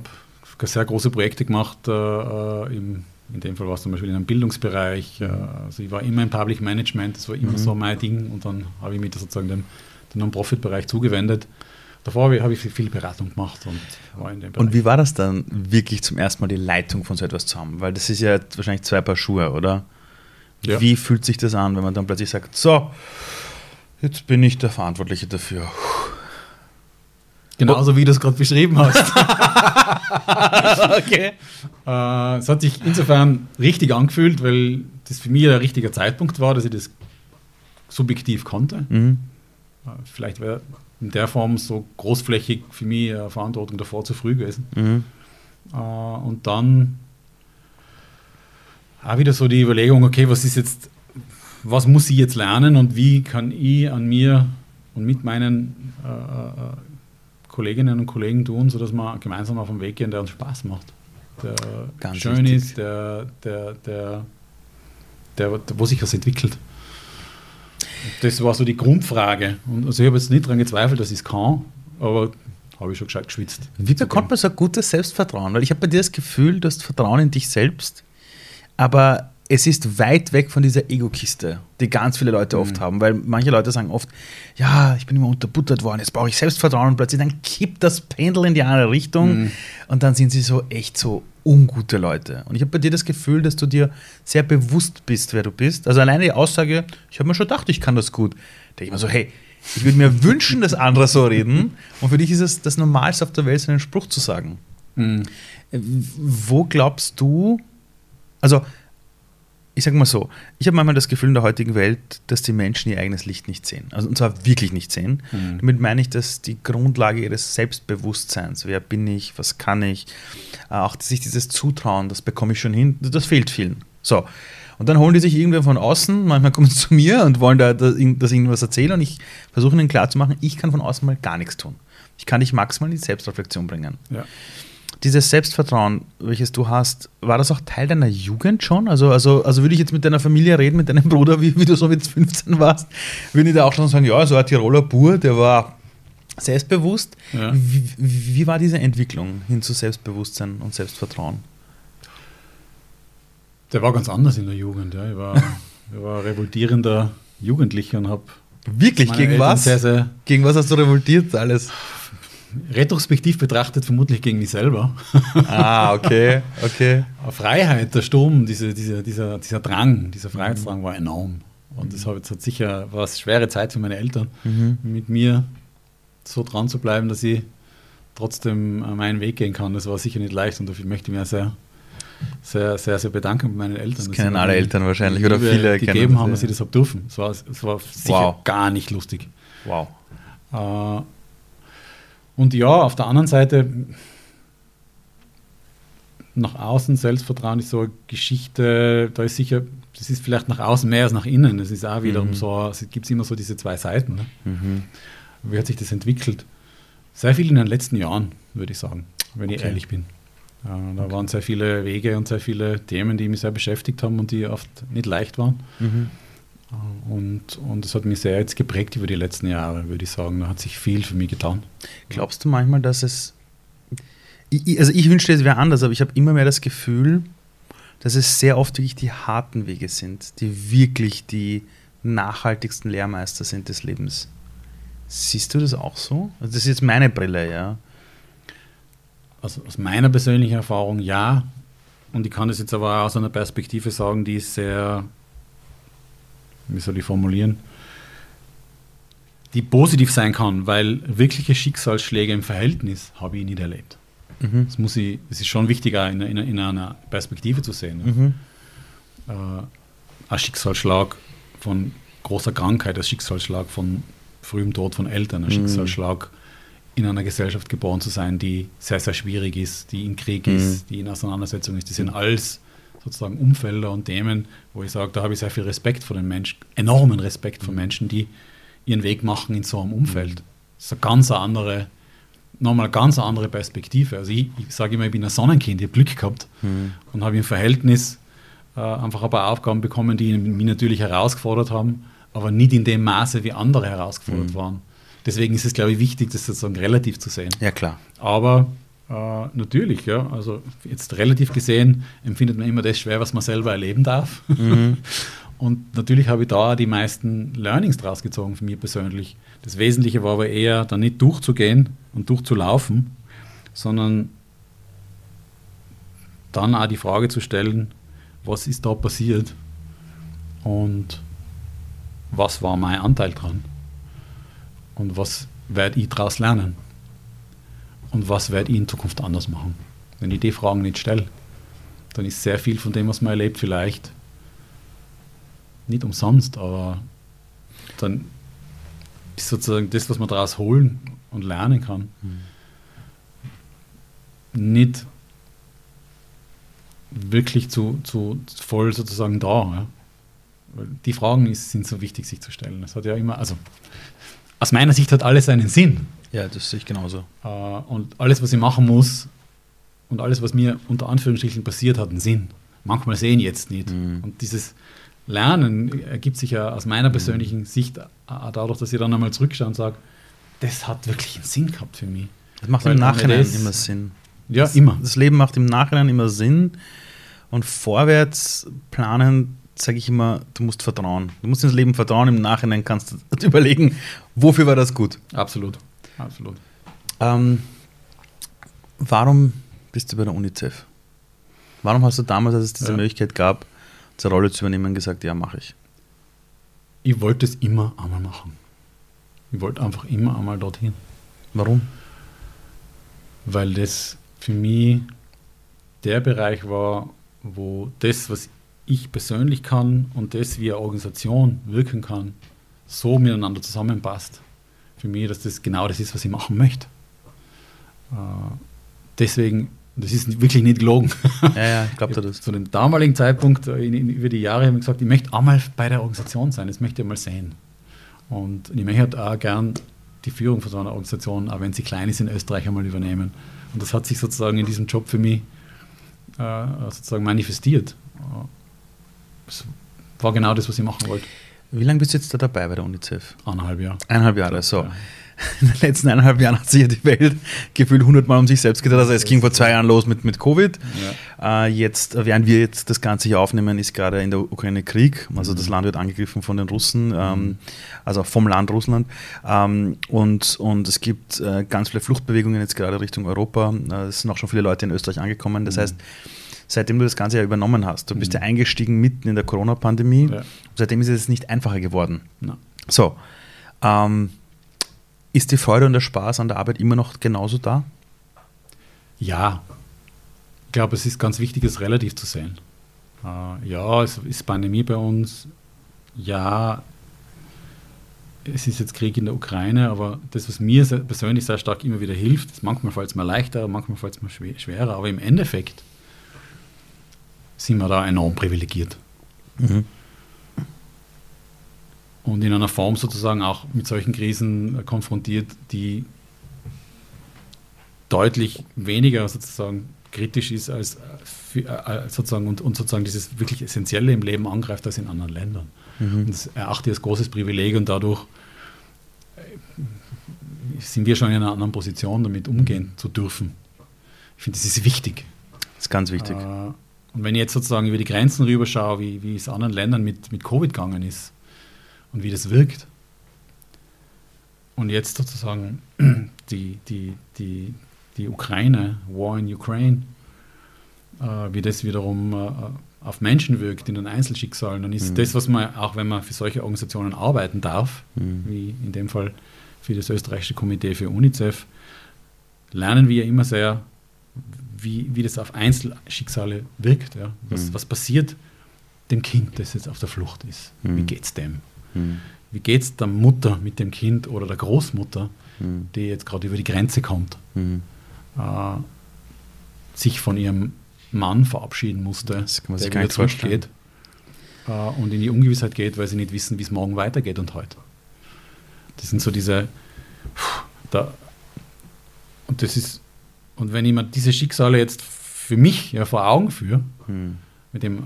sehr große Projekte gemacht. Äh, äh, im, in dem Fall war es zum Beispiel in einem Bildungsbereich. Äh, also ich war immer im Public Management, das war immer Mhm. so mein Ding. Und dann habe ich mich sozusagen dem, dem Non-Profit-Bereich zugewendet. Davor habe ich, viel, Beratung gemacht und war in dem Bereich. Und wie war das dann, wirklich zum ersten Mal die Leitung von so etwas zu haben? Weil das ist ja wahrscheinlich zwei Paar Schuhe, oder? Ja. Wie fühlt sich das an, wenn man dann plötzlich sagt, so, jetzt bin ich der Verantwortliche dafür. Genauso wie du es gerade beschrieben hast. okay. Äh, es hat sich insofern richtig angefühlt, weil das für mich ein richtiger Zeitpunkt war, dass ich das subjektiv konnte. Mhm. Äh, Vielleicht wäre in der Form so großflächig für mich eine Verantwortung davor zu früh gewesen. Mhm. Äh, und dann auch wieder so die Überlegung, okay, was ist jetzt, was muss ich jetzt lernen und wie kann ich an mir und mit meinen äh, äh, Kolleginnen und Kollegen tun, sodass wir gemeinsam auf einen Weg gehen, der uns Spaß macht. Der Ganz schön wichtig. ist, der, der, der, der, der, wo sich was entwickelt. Das war so die Grundfrage. Und also ich habe jetzt nicht daran gezweifelt, dass ich es kann, aber habe ich schon gescheit geschwitzt. Wie bekommt man so ein gutes Selbstvertrauen? Weil ich habe bei dir das Gefühl, du hast Vertrauen in dich selbst, aber es ist weit weg von dieser Ego-Kiste, die ganz viele Leute oft haben. Weil manche Leute sagen oft, ja, ich bin immer unterbuttert worden, jetzt brauche ich Selbstvertrauen und plötzlich dann kippt das Pendel in die andere Richtung und dann sind sie so echt so ungute Leute. Und ich habe bei dir das Gefühl, dass du dir sehr bewusst bist, wer du bist. Also alleine die Aussage, ich habe mir schon gedacht, ich kann das gut. Da denke ich mir so, hey, ich würde mir wünschen, dass andere so reden. Und für dich ist es das Normalste auf der Welt, so einen Spruch zu sagen. Mhm. Wo glaubst du, also ich sage mal so, ich habe manchmal das Gefühl in der heutigen Welt, dass die Menschen ihr eigenes Licht nicht sehen. Also, und zwar wirklich nicht sehen. Mhm. Damit meine ich, dass die Grundlage ihres Selbstbewusstseins, wer bin ich, was kann ich, äh, auch sich dieses Zutrauen, das bekomme ich schon hin, das fehlt vielen. So. Und dann holen die sich irgendwer von außen, manchmal kommen sie zu mir und wollen da, da, dass ich ihnen was erzähle und ich versuche ihnen klarzumachen, ich kann von außen mal gar nichts tun. Ich kann dich maximal in die Selbstreflexion bringen Ja. Dieses Selbstvertrauen, welches du hast, war das auch Teil deiner Jugend schon? Also, also, also würde ich jetzt mit deiner Familie reden, mit deinem Bruder, wie, wie du so mit 15 warst, würden die da auch schon sagen, ja, so ein Tiroler Bur, der war selbstbewusst. Ja. Wie, wie war diese Entwicklung hin zu Selbstbewusstsein und Selbstvertrauen? Der war ganz anders in der Jugend. Ja. Ich, war, ich war revoltierender Jugendlicher und habe Wirklich, gegen Eltern was? sehr, sehr Gegen was hast du revoltiert alles? Retrospektiv betrachtet vermutlich gegen mich selber. Ah, okay, okay. Freiheit, der Sturm, diese, diese, dieser, dieser Drang, dieser Freiheitsdrang war enorm. Und das hat, sicher war es schwere Zeit für meine Eltern, Mhm. mit mir so dran zu bleiben, dass ich trotzdem äh, meinen Weg gehen kann. Das war sicher nicht leicht und dafür möchte ich mich sehr, sehr, sehr, sehr bedanken bei meinen Eltern. Das kennen alle Eltern wahrscheinlich oder viele gegeben haben, dass sie das haben dürfen. Es war, es war sicher Wow. gar nicht lustig. Wow. Äh, und ja, auf der anderen Seite, nach außen Selbstvertrauen ist so eine Geschichte, da ist sicher, das ist vielleicht nach außen mehr als nach innen. Das ist auch wiederum Mhm. so, es gibt immer so diese zwei Seiten. Ne? Mhm. Wie hat sich das entwickelt? Sehr viel in den letzten Jahren, würde ich sagen, wenn ich Okay. ehrlich bin. Äh, da waren sehr viele Wege und sehr viele Themen, die mich sehr beschäftigt haben und die oft nicht leicht waren. Mhm. Und, und das hat mich sehr jetzt geprägt über die letzten Jahre, würde ich sagen. Da hat sich viel für mich getan. Glaubst du manchmal, dass es. Ich, also ich wünschte, es wäre anders, aber ich habe immer mehr das Gefühl, dass es sehr oft wirklich die harten Wege sind, die wirklich die nachhaltigsten Lehrmeister sind des Lebens. Siehst du das auch so? Also das ist jetzt meine Brille, ja. Also aus meiner persönlichen Erfahrung ja. Und ich kann das jetzt aber auch aus einer Perspektive sagen, die ist sehr, wie soll ich formulieren, die positiv sein kann, weil wirkliche Schicksalsschläge im Verhältnis habe ich nicht erlebt. Mhm. Das muss ich, das ist schon wichtig, auch in, in, in einer Perspektive zu sehen. ne? Mhm. äh, ein Schicksalsschlag von großer Krankheit, ein Schicksalsschlag von frühem Tod von Eltern, ein Mhm. Schicksalsschlag in einer Gesellschaft geboren zu sein, die sehr, sehr schwierig ist, die in Krieg Mhm. ist, die in Auseinandersetzung ist. Das sind alles sozusagen Umfelder und Themen, wo ich sage, da habe ich sehr viel Respekt vor den Menschen, enormen Respekt vor Menschen, die ihren Weg machen in so einem Umfeld. Das ist eine ganz andere, nochmal eine ganz andere Perspektive. Also ich, ich sage immer, ich bin ein Sonnenkind, ich habe Glück gehabt Mhm. und habe im Verhältnis äh, einfach ein paar Aufgaben bekommen, die mich natürlich herausgefordert haben, aber nicht in dem Maße, wie andere herausgefordert Mhm. waren. Deswegen ist es, glaube ich, wichtig, das sozusagen relativ zu sehen. Ja, klar. Aber äh, natürlich, ja, also jetzt relativ gesehen empfindet man immer das schwer, was man selber erleben darf. Mhm. Und natürlich habe ich da die meisten Learnings draus gezogen für mich persönlich. Das Wesentliche war aber eher, da nicht durchzugehen und durchzulaufen, sondern dann auch die Frage zu stellen, was ist da passiert und was war mein Anteil dran und was werde ich daraus lernen und was werde ich in Zukunft anders machen. Wenn ich die Fragen nicht stelle, dann ist sehr viel von dem, was man erlebt, vielleicht nicht umsonst, aber dann ist sozusagen das, was man daraus holen und lernen kann, nicht wirklich zu, zu voll sozusagen da. Ja. Weil die Fragen ist, sind so wichtig, sich zu stellen. Es hat ja immer, also aus meiner Sicht hat alles einen Sinn. Ja, das sehe ich genauso. Äh, und alles, was ich machen muss und alles, was mir unter Anführungsstrichen passiert, hat einen Sinn. Manchmal sehen jetzt nicht. Mhm. Und dieses Lernen ergibt sich ja aus meiner persönlichen Sicht auch dadurch, dass ich dann einmal zurückschaue und sage, das hat wirklich einen Sinn gehabt für mich. Das macht Weil im Nachhinein das- immer Sinn. Ja, das, immer. Das Leben macht im Nachhinein immer Sinn. Und vorwärts planen, sage ich immer, du musst vertrauen. Du musst ins Leben vertrauen. Im Nachhinein kannst du überlegen, wofür war das gut. Absolut. Absolut. Ähm, warum bist du bei der UNICEF? Warum hast du damals, als es diese Ja. Möglichkeit gab, diese Rolle zu übernehmen, gesagt, ja, mache ich? Ich wollte es immer einmal machen. Ich wollte einfach immer einmal dorthin. Warum? weil das für mich der Bereich war, wo das, was ich persönlich kann und das, wie eine Organisation wirken kann, so miteinander zusammenpasst. Für mich, dass das genau das ist, was ich machen möchte. Äh, deswegen, das ist wirklich nicht gelogen. Ja, ja, ich glaube das. Zu dem damaligen Zeitpunkt, äh, in, in, über die Jahre, habe ich gesagt, ich möchte einmal bei der Organisation sein, das möchte ich mal sehen. Und ich möchte auch gern die Führung von so einer Organisation, auch wenn sie klein ist, in Österreich einmal übernehmen. Und das hat sich sozusagen in diesem Job für mich äh, sozusagen manifestiert. Äh, Es war genau das, was ich machen wollte. Wie lange bist du jetzt da dabei bei der UNICEF? Eineinhalb Jahre. Eineinhalb Jahre, so. Ja. In den letzten eineinhalb Jahren hat sich ja die Welt gefühlt hundertmal um sich selbst gedreht. Also es ging vor zwei Jahren los mit, mit Covid. Äh, jetzt, während wir jetzt das Ganze hier aufnehmen, ist gerade in der Ukraine Krieg. Also das Land wird angegriffen von den Russen, ähm, also vom Land Russland. Ähm, und, und es gibt äh, ganz viele Fluchtbewegungen jetzt gerade Richtung Europa. Äh, es sind auch schon viele Leute in Österreich angekommen. Das heißt, seitdem du das Ganze ja übernommen hast, du bist ja eingestiegen mitten in der Corona-Pandemie. Ja. Seitdem ist es nicht einfacher geworden. Na. So, ähm, ist die Freude und der Spaß an der Arbeit immer noch genauso da? Ja, ich glaube, es ist ganz wichtig, es relativ zu sehen. Äh, ja, es ist Pandemie bei uns. Ja, es ist jetzt Krieg in der Ukraine, aber das, was mir sehr, persönlich sehr stark immer wieder hilft, ist manchmal fällt es mir leichter, manchmal fällt es mir schwer, schwerer, aber im Endeffekt sind wir da enorm privilegiert. Und in einer Form sozusagen auch mit solchen Krisen äh, konfrontiert, die deutlich weniger sozusagen kritisch ist als äh, äh, sozusagen und, und sozusagen dieses wirklich Essentielle im Leben angreift als in anderen Ländern. Und das erachte ich als großes Privileg und dadurch sind wir schon in einer anderen Position, damit umgehen zu dürfen. Ich finde, das ist wichtig. Das ist ganz wichtig. Äh, und wenn ich jetzt sozusagen über die Grenzen rüberschaue, wie, wie es anderen Ländern mit, mit Covid gegangen ist und wie das wirkt, und jetzt sozusagen die, die, die, die Ukraine, War in Ukraine, äh, wie das wiederum äh, auf Menschen wirkt, in den Einzelschicksalen, dann ist Mhm. das, was man, auch wenn man für solche Organisationen arbeiten darf, Mhm. wie in dem Fall für das österreichische Komitee für UNICEF, lernen wir immer sehr, wie, wie das auf Einzelschicksale wirkt. Ja? Was, Mhm. was passiert dem Kind, das jetzt auf der Flucht ist? Wie Mhm. geht es dem? Hm, Wie geht es der Mutter mit dem Kind oder der Großmutter, hm, die jetzt gerade über die Grenze kommt, hm. äh, sich von ihrem Mann verabschieden musste, Das kann man der wieder zurückgeht äh, und in die Ungewissheit geht, weil sie nicht wissen, wie es morgen weitergeht und heute. Das sind so diese, da, und das ist, und wenn ich mir diese Schicksale jetzt für mich ja vor Augen führe, Hm. mit dem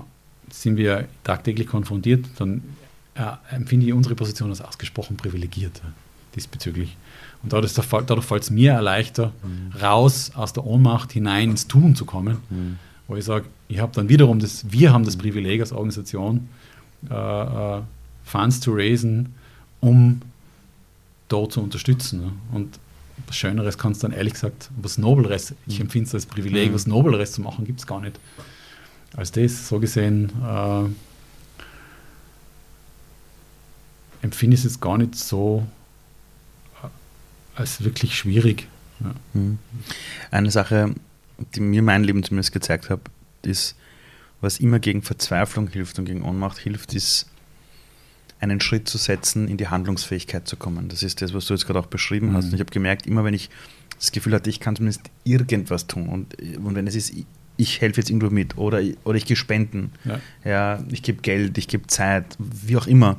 sind wir tagtäglich konfrontiert, dann äh, empfinde ich unsere Position als ausgesprochen privilegiert diesbezüglich. Und dadurch, dadurch fällt es mir leichter, raus aus der Ohnmacht hinein ins Tun zu kommen, Hm. wo ich sage, ich habe dann wiederum das, wir haben das Privileg als Organisation, äh, äh, Funds zu raisen, um dort zu unterstützen. Ne? Und was Schöneres kann es dann ehrlich gesagt, was Nobleres, ich empfinde es als Privileg, Mhm. was Nobleres zu machen, gibt es gar nicht. Als das, so gesehen, äh, empfinde ich es gar nicht so äh, als wirklich schwierig. Ja. Hm. Eine Sache, die mir mein Leben zumindest gezeigt hat, ist, was immer gegen Verzweiflung hilft und gegen Ohnmacht hilft, ist, einen Schritt zu setzen, in die Handlungsfähigkeit zu kommen. Das ist das, was du jetzt gerade auch beschrieben Mhm. hast. Und ich habe gemerkt, immer wenn ich das Gefühl hatte, ich kann zumindest irgendwas tun und, und wenn es ist, ich, helfe jetzt irgendwo mit oder, oder ich gehe spenden, Ja. ja, ich gebe Geld, ich gebe Zeit, wie auch immer,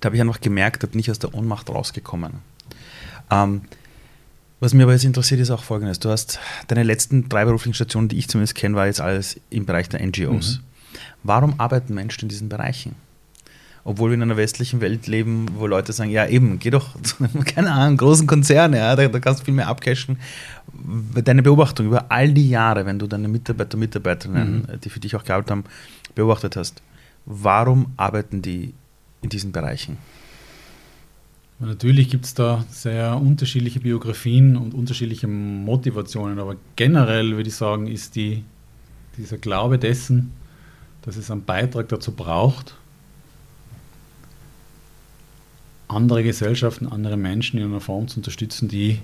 da habe ich einfach gemerkt, da bin ich aus der Ohnmacht rausgekommen. Ähm, was mir aber jetzt interessiert, ist auch folgendes. Du hast deine letzten drei beruflichen Stationen, die ich zumindest kenne, war jetzt alles im Bereich der NGOs. Mhm. Warum arbeiten Menschen in diesen Bereichen? Obwohl wir in einer westlichen Welt leben, wo Leute sagen, ja eben, geh doch zu einem, keine Ahnung, großen Konzern, ja, da, da kannst du viel mehr abcashen. Deine Beobachtung über all die Jahre, wenn du deine Mitarbeiter, Mitarbeiterinnen, mhm. die für dich auch gearbeitet haben, beobachtet hast, warum arbeiten die in diesen Bereichen? Natürlich gibt es da sehr unterschiedliche Biografien und unterschiedliche Motivationen, aber generell würde ich sagen, ist die, dieser Glaube dessen, dass es einen Beitrag dazu braucht, andere Gesellschaften, andere Menschen in einer Form zu unterstützen, die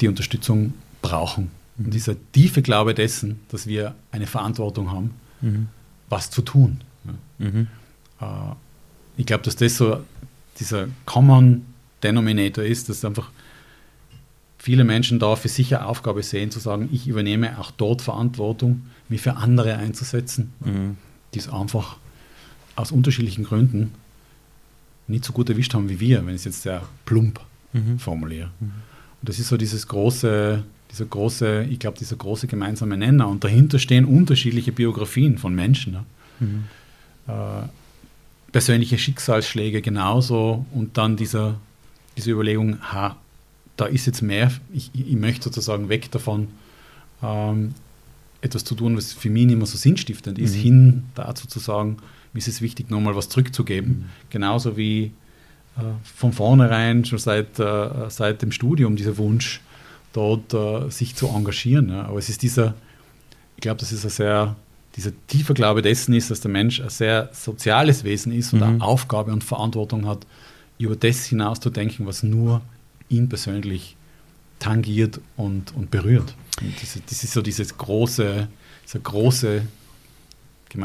die Unterstützung brauchen. Und dieser tiefe Glaube dessen, dass wir eine Verantwortung haben, mhm. was zu tun. Mhm. Äh, ich glaube, dass das so dieser Common Denominator ist, dass einfach viele Menschen da für sich eine Aufgabe sehen, zu sagen, ich übernehme auch dort Verantwortung, mich für andere einzusetzen, mhm. die es einfach aus unterschiedlichen Gründen nicht so gut erwischt haben wie wir, wenn ich es jetzt sehr plump mhm. formuliere. Mhm. Und das ist so dieses große, dieser große, ich glaube, dieser große gemeinsame Nenner. Und dahinter stehen unterschiedliche Biografien von Menschen. Ne? Mhm. Äh, persönliche Schicksalsschläge genauso und dann dieser, diese Überlegung, ha, da ist jetzt mehr, ich, ich möchte sozusagen weg davon, ähm, etwas zu tun, was für mich nicht mehr so sinnstiftend ist, mhm. hin dazu zu sagen, mir ist es wichtig, nochmal was zurückzugeben. Mhm. Genauso wie äh, von vornherein, schon seit, äh, seit dem Studium, dieser Wunsch, dort äh, sich zu engagieren. Ja. Aber es ist dieser, ich glaube, das ist ein sehr, dieser tiefe Glaube dessen ist, dass der Mensch ein sehr soziales Wesen ist und mhm. eine Aufgabe und Verantwortung hat, über das hinaus zu denken, was nur ihn persönlich tangiert und, und berührt. Und das, das ist so dieses große, dieser große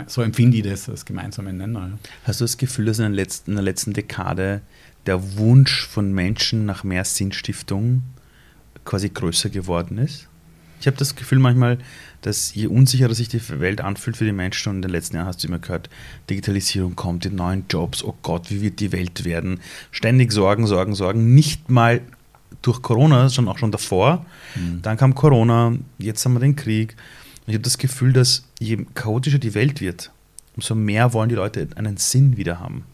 so empfinde ich das als gemeinsame Nenner. Hast du das Gefühl, dass in der, letzten, in der letzten Dekade der Wunsch von Menschen nach mehr Sinnstiftung quasi größer geworden ist? Ich habe das Gefühl manchmal, dass je unsicherer sich die Welt anfühlt für die Menschen, und in den letzten Jahren hast du immer gehört, Digitalisierung kommt, die neuen Jobs, oh Gott, wie wird die Welt werden? Ständig Sorgen, Sorgen, Sorgen. Nicht mal durch Corona, sondern auch schon davor. Mhm. Dann kam Corona, jetzt haben wir den Krieg. Ich habe das Gefühl, dass je chaotischer die Welt wird, umso mehr wollen die Leute einen Sinn wieder haben.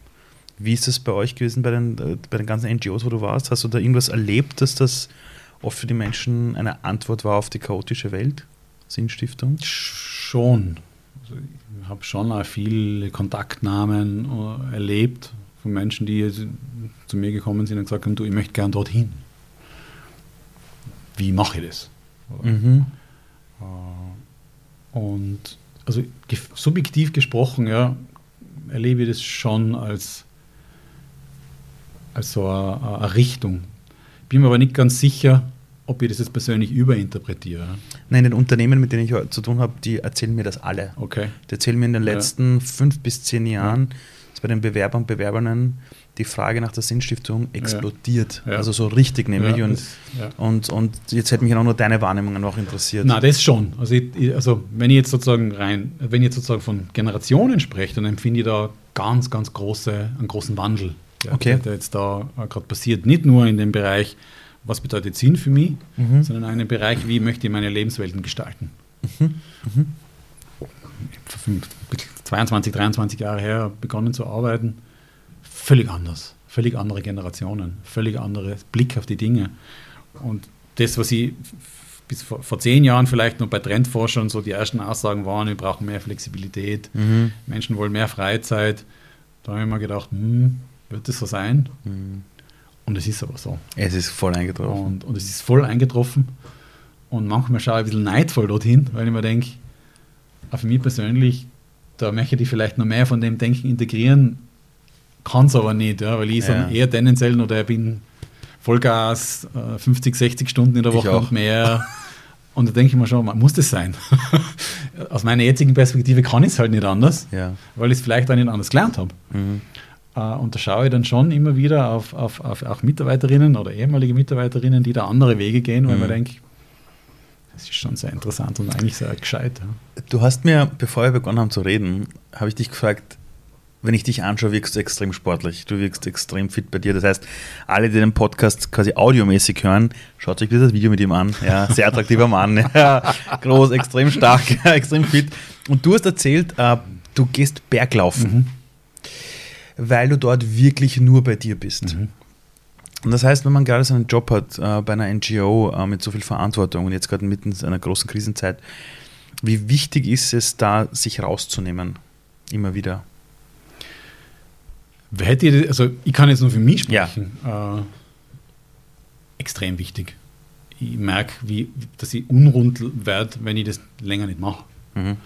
Wie ist das bei euch gewesen, bei den, äh, bei den ganzen NGOs, wo du warst? Hast du da irgendwas erlebt, dass das oft für die Menschen eine Antwort war auf die chaotische Welt? Sinnstiftung? Schon. Also ich habe schon auch viele Kontaktnahmen äh, erlebt von Menschen, die zu mir gekommen sind und gesagt haben, du, ich möchte gern dorthin. Wie mache ich das? Mhm. Und also subjektiv gesprochen, ja, erlebe ich das schon als, als so eine, eine Richtung. Bin mir aber nicht ganz sicher, ob ich das jetzt persönlich überinterpretiere. Nein, den Unternehmen, mit denen ich zu tun habe, die erzählen mir das alle. Okay. Die erzählen mir in den letzten ja. fünf bis zehn Jahren, ja. dass bei den Bewerbern und Bewerberinnen die Frage nach der Sinnstiftung explodiert. Ja. Also so richtig nämlich. Ja, und, das, ja. und, und jetzt hätte mich auch nur deine Wahrnehmungen auch interessiert. Na, das schon. Also, ich, also wenn ich jetzt sozusagen rein, wenn ich jetzt sozusagen von Generationen spreche, dann empfinde ich da ganz, ganz große, einen großen Wandel, okay. der, jetzt da gerade passiert. Nicht nur in dem Bereich, was bedeutet Sinn für mich, mhm. sondern in einem Bereich, wie möchte ich meine Lebenswelten gestalten. Mhm. Mhm. 22, 23 Jahre her begonnen zu arbeiten völlig anders. Völlig andere Generationen, völlig anderer Blick auf die Dinge. Und das, was ich bis vor, vor, zehn Jahren vielleicht noch bei Trendforschern so die ersten Aussagen waren, wir brauchen mehr Flexibilität, mhm. Menschen wollen mehr Freizeit. Da habe ich mir gedacht, hm, wird das so sein? Mhm. Und es ist aber so. Es ist voll eingetroffen. Und, und es ist voll eingetroffen. Und manchmal schaue ich ein bisschen neidvoll dorthin, weil ich mir denke, für mich persönlich, da möchte ich vielleicht noch mehr von dem Denken integrieren, kann es aber nicht, ja, weil ich ja. eher tendenziell noch der bin Vollgas, 50, äh, 60 Stunden in der Woche und mehr. Und da denke ich mir schon, muss das sein? Aus meiner jetzigen Perspektive kann ich es halt nicht anders, ja. weil ich es vielleicht auch nicht anders gelernt habe. Mhm. Äh, und da schaue ich dann schon immer wieder auf, auf, auf auch Mitarbeiterinnen oder ehemalige Mitarbeiterinnen, die da andere Wege gehen, weil mhm. man denkt, das ist schon sehr interessant und eigentlich sehr gescheit. Ja. Du hast mir, bevor wir begonnen haben zu reden, habe ich dich gefragt, wenn ich dich anschaue, wirkst du extrem sportlich. Du wirkst extrem fit bei dir. Das heißt, alle, die den Podcast quasi audiomäßig hören, schaut euch bitte das Video mit ihm an. Ja, sehr attraktiver Mann. Ja, groß, extrem stark, extrem fit. Und du hast erzählt, äh, du gehst Berglaufen, mhm. weil du dort wirklich nur bei dir bist. Mhm. Und das heißt, wenn man gerade so einen Job hat äh, bei einer NGO äh, mit so viel Verantwortung und jetzt gerade mitten in einer großen Krisenzeit, wie wichtig ist es da, sich rauszunehmen? Immer wieder. Hätte ich, also ich kann jetzt nur für mich sprechen. Ja. Äh, extrem wichtig. Ich merke, wie, dass ich unrund werde, wenn ich das länger nicht mache. Mhm.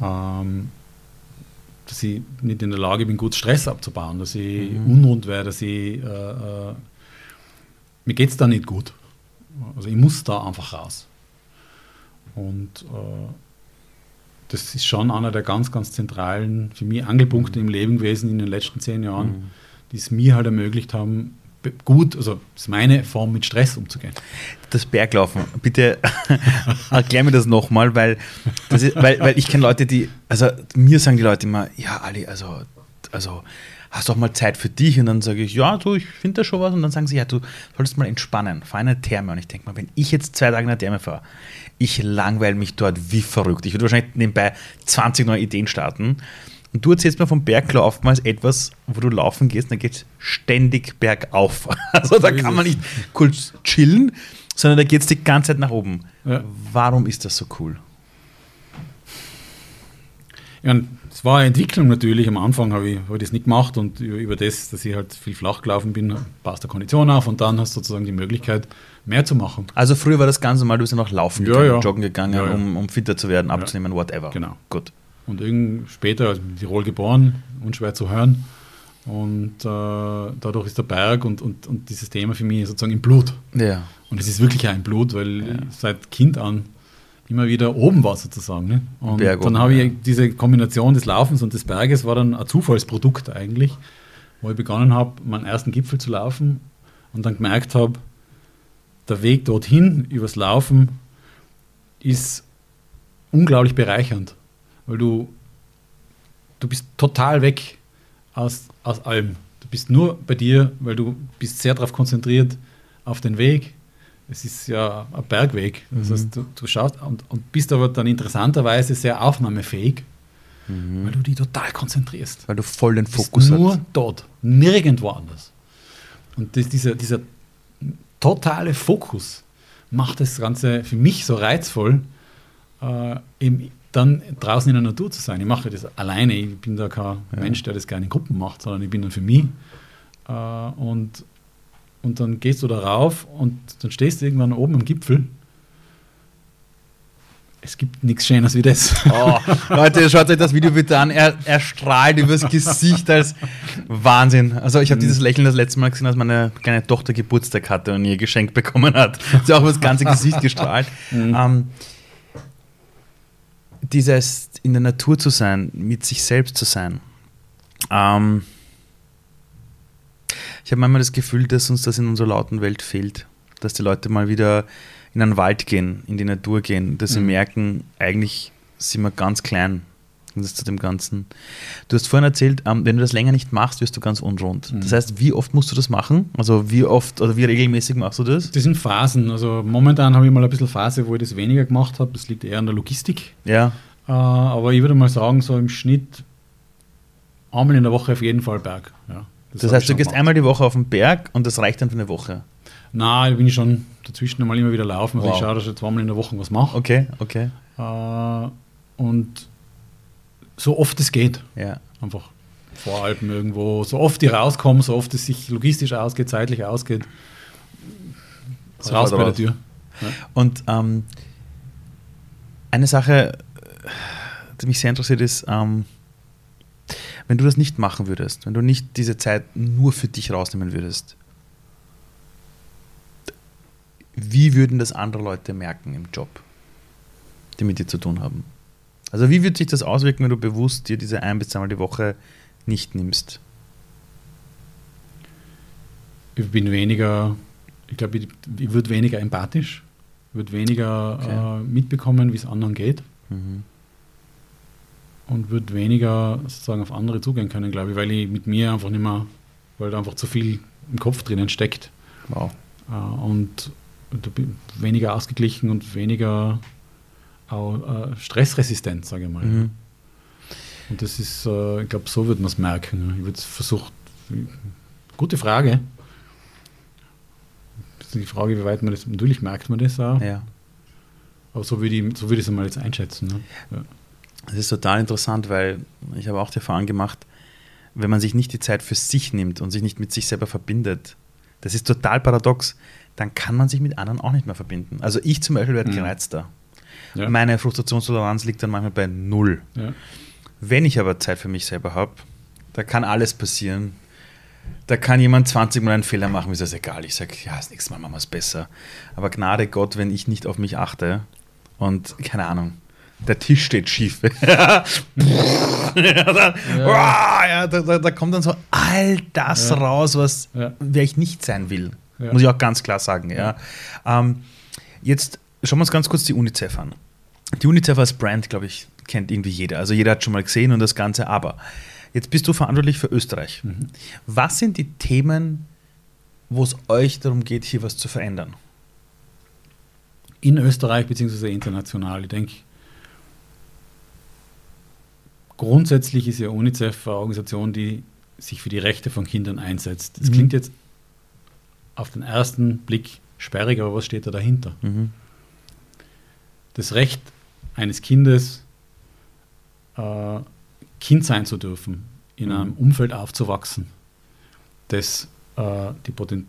Ähm, dass ich nicht in der Lage bin, gut Stress abzubauen, dass ich mhm. unrund werde, dass ich äh, äh, mir geht es da nicht gut. Also ich muss da einfach raus. Und äh, das ist schon einer der ganz, ganz zentralen, für mich Angelpunkte mhm. im Leben gewesen in den letzten zehn Jahren, mhm. die es mir halt ermöglicht haben, gut, also ist meine Form, mit Stress umzugehen. Das Berglaufen, bitte erklär mir das nochmal, weil, weil, weil ich kenne Leute, die, also mir sagen die Leute immer, ja, Ali, also, also hast du auch mal Zeit für dich? Und dann sage ich, ja, du, ich finde da schon was. Und dann sagen sie, ja, du solltest mal entspannen, fahr eine Therme. Und ich denke mal, wenn ich jetzt zwei Tage in der Therme fahre, ich langweile mich dort wie verrückt. Ich würde wahrscheinlich nebenbei 20 neue Ideen starten. Und du erzählst mir vom Berglaufen als etwas, wo du laufen gehst, dann geht es ständig bergauf. Also da kann man nicht kurz chillen, sondern da geht es die ganze Zeit nach oben. Ja. Warum ist das so cool? Ja, es war eine Entwicklung natürlich. Am Anfang habe ich, hab ich das nicht gemacht und über das, dass ich halt viel flach gelaufen bin, passt der Kondition auf und dann hast du sozusagen die Möglichkeit, mehr zu machen. Also früher war das ganz normal, du bist ja noch laufen gegangen, ja. joggen gegangen, ja, Um, um fitter zu werden, abzunehmen, whatever. Genau. Gut. Und irgend später, also in Tirol geboren, unschwer zu hören. Und äh, dadurch ist der Berg und, und, und dieses Thema für mich sozusagen im Blut. Ja. Und es ist wirklich ein Blut, weil seit Kind an immer wieder oben war sozusagen. Ne? Und Berg dann habe ich diese Kombination des Laufens und des Berges war dann ein Zufallsprodukt eigentlich, wo ich begonnen habe, meinen ersten Gipfel zu laufen und dann gemerkt habe, der Weg dorthin übers Laufen ist unglaublich bereichernd, weil du, du bist total weg aus, aus allem. Du bist nur bei dir, weil du bist sehr darauf konzentriert auf den Weg. Es ist ja ein Bergweg. Das mhm. heißt, du, du, schaust und, und bist aber dann interessanterweise sehr aufnahmefähig, mhm. weil du dich total konzentrierst. Weil du voll den Fokus hast. Nur dort, nirgendwo anders. Und das, dieser, dieser totale Fokus macht das Ganze für mich so reizvoll, äh, eben dann draußen in der Natur zu sein. Ich mache das alleine, ich bin da kein ja. Mensch, der das gerne in Gruppen macht, sondern ich bin dann für mich. Äh, und, und dann gehst du da rauf und dann stehst du irgendwann oben am Gipfel es gibt nichts Schönes wie das. Oh, Leute, schaut euch das Video bitte an. Er, er strahlt übers Gesicht als Wahnsinn. Also ich habe mhm. dieses Lächeln das letzte Mal gesehen, als meine kleine Tochter Geburtstag hatte und ihr Geschenk bekommen hat. Sie hat auch über das ganze Gesicht gestrahlt. Mhm. Ähm, dieses in der Natur zu sein, mit sich selbst zu sein. Ähm, ich habe manchmal das Gefühl, dass uns das in unserer lauten Welt fehlt. Dass die Leute mal wieder in einen Wald gehen, in die Natur gehen, dass sie mhm. merken, eigentlich sind wir ganz klein. Das ist zu dem Ganzen. Du hast vorhin erzählt, ähm, wenn du das länger nicht machst, wirst du ganz unrund. Mhm. Das heißt, wie oft musst du das machen? Also wie oft oder wie regelmäßig machst du das? Das sind Phasen. Also momentan habe ich mal ein bisschen Phase, wo ich das weniger gemacht habe. Das liegt eher an der Logistik. Ja. Äh, aber ich würde mal sagen, so im Schnitt einmal in der Woche auf jeden Fall Berg. Ja, das, das heißt, du gehst gemacht. einmal die Woche auf den Berg und das reicht dann für eine Woche? Nein, da bin ich schon dazwischen einmal immer wieder laufen. Also wow. ich schaue, dass ich zweimal in der Woche was mache. Okay, okay. Äh, und so oft es geht. Ja. Einfach vor Alpen irgendwo, so oft die rauskommen, so oft es sich logistisch ausgeht, zeitlich ausgeht, ist raus bei der Tür. Ja. Und ähm, eine Sache, die mich sehr interessiert, ist, ähm, wenn du das nicht machen würdest, wenn du nicht diese Zeit nur für dich rausnehmen würdest, wie würden das andere Leute merken im Job, die mit dir zu tun haben? Also wie würde sich das auswirken, wenn du bewusst dir diese ein bis zweimal die Woche nicht nimmst? Ich bin weniger, ich glaube, ich, ich würde weniger empathisch, würde weniger okay. äh, mitbekommen, wie es anderen geht. Mhm. und würde weniger sozusagen auf andere zugehen können, glaube ich, weil ich mit mir einfach nicht mehr, weil da einfach zu viel im Kopf drinnen steckt. Wow. Äh, und weniger ausgeglichen und weniger auch, äh, stressresistent, sage ich mal. Mhm. Und das ist, äh, ich glaube, so wird man es merken. Ich würde es versucht, gute Frage. Das ist die Frage, wie weit man das, natürlich merkt man das auch, Ja. aber so würde ich, so würde ich es mal jetzt einschätzen. Ne? Ja. Das ist total interessant, weil ich habe auch die Erfahrung gemacht, wenn man sich nicht die Zeit für sich nimmt und sich nicht mit sich selber verbindet, das ist total paradox, dann kann man sich mit anderen auch nicht mehr verbinden. Also ich zum Beispiel werde Mhm. gereizter. Ja. Meine Frustrationstoleranz liegt dann manchmal bei null. Ja. Wenn ich aber Zeit für mich selber habe, da kann alles passieren. Da kann jemand 20 Mal einen Fehler machen, mir ist das egal. Ich sage, ja, das nächste Mal machen wir es besser. Aber Gnade Gott, wenn ich nicht auf mich achte und keine Ahnung, der Tisch steht schief. ja, Uah, ja, da, da, da kommt dann so all das Ja. raus, was wer ich nicht sein will. Muss ich auch ganz klar sagen. Ja. Ähm, jetzt schauen wir uns ganz kurz die UNICEF an. Die UNICEF als Brand, glaube ich, kennt irgendwie jeder. Also jeder hat schon mal gesehen und das Ganze. Aber jetzt bist du verantwortlich für Österreich. Was sind die Themen, wo es euch darum geht, hier was zu verändern? in Österreich beziehungsweise international. Ich denke, grundsätzlich ist ja UNICEF eine Organisation, die sich für die Rechte von Kindern einsetzt. Das Mhm. klingt jetzt auf den ersten Blick sperrig, aber was steht da dahinter? Mhm. Das Recht eines Kindes, äh, Kind sein zu dürfen, in Mhm. einem Umfeld aufzuwachsen, das, äh,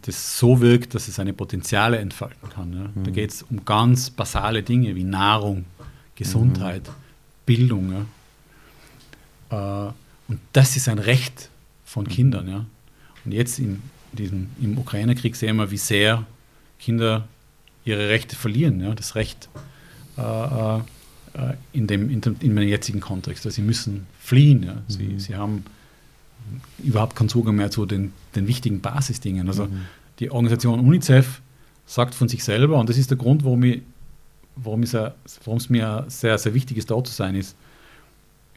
das so wirkt, dass es seine Potenziale entfalten kann. Ja. Da Mhm. geht es um ganz basale Dinge wie Nahrung, Gesundheit, Bildung. Ja. Äh, und das ist ein Recht von Kindern. Ja. Und jetzt in diesem, im Ukraine-Krieg sehen wir, wie sehr Kinder ihre Rechte verlieren. Ja. Das Recht äh, äh, in, dem, in, dem, in dem jetzigen Kontext. Also sie müssen fliehen. Ja. Sie, Mhm. sie haben überhaupt keinen Zugang mehr zu den, den wichtigen Basisdingen. Also Mhm. die Organisation UNICEF sagt von sich selber, und das ist der Grund, warum es mir sehr, sehr wichtig ist, dort zu sein, ist,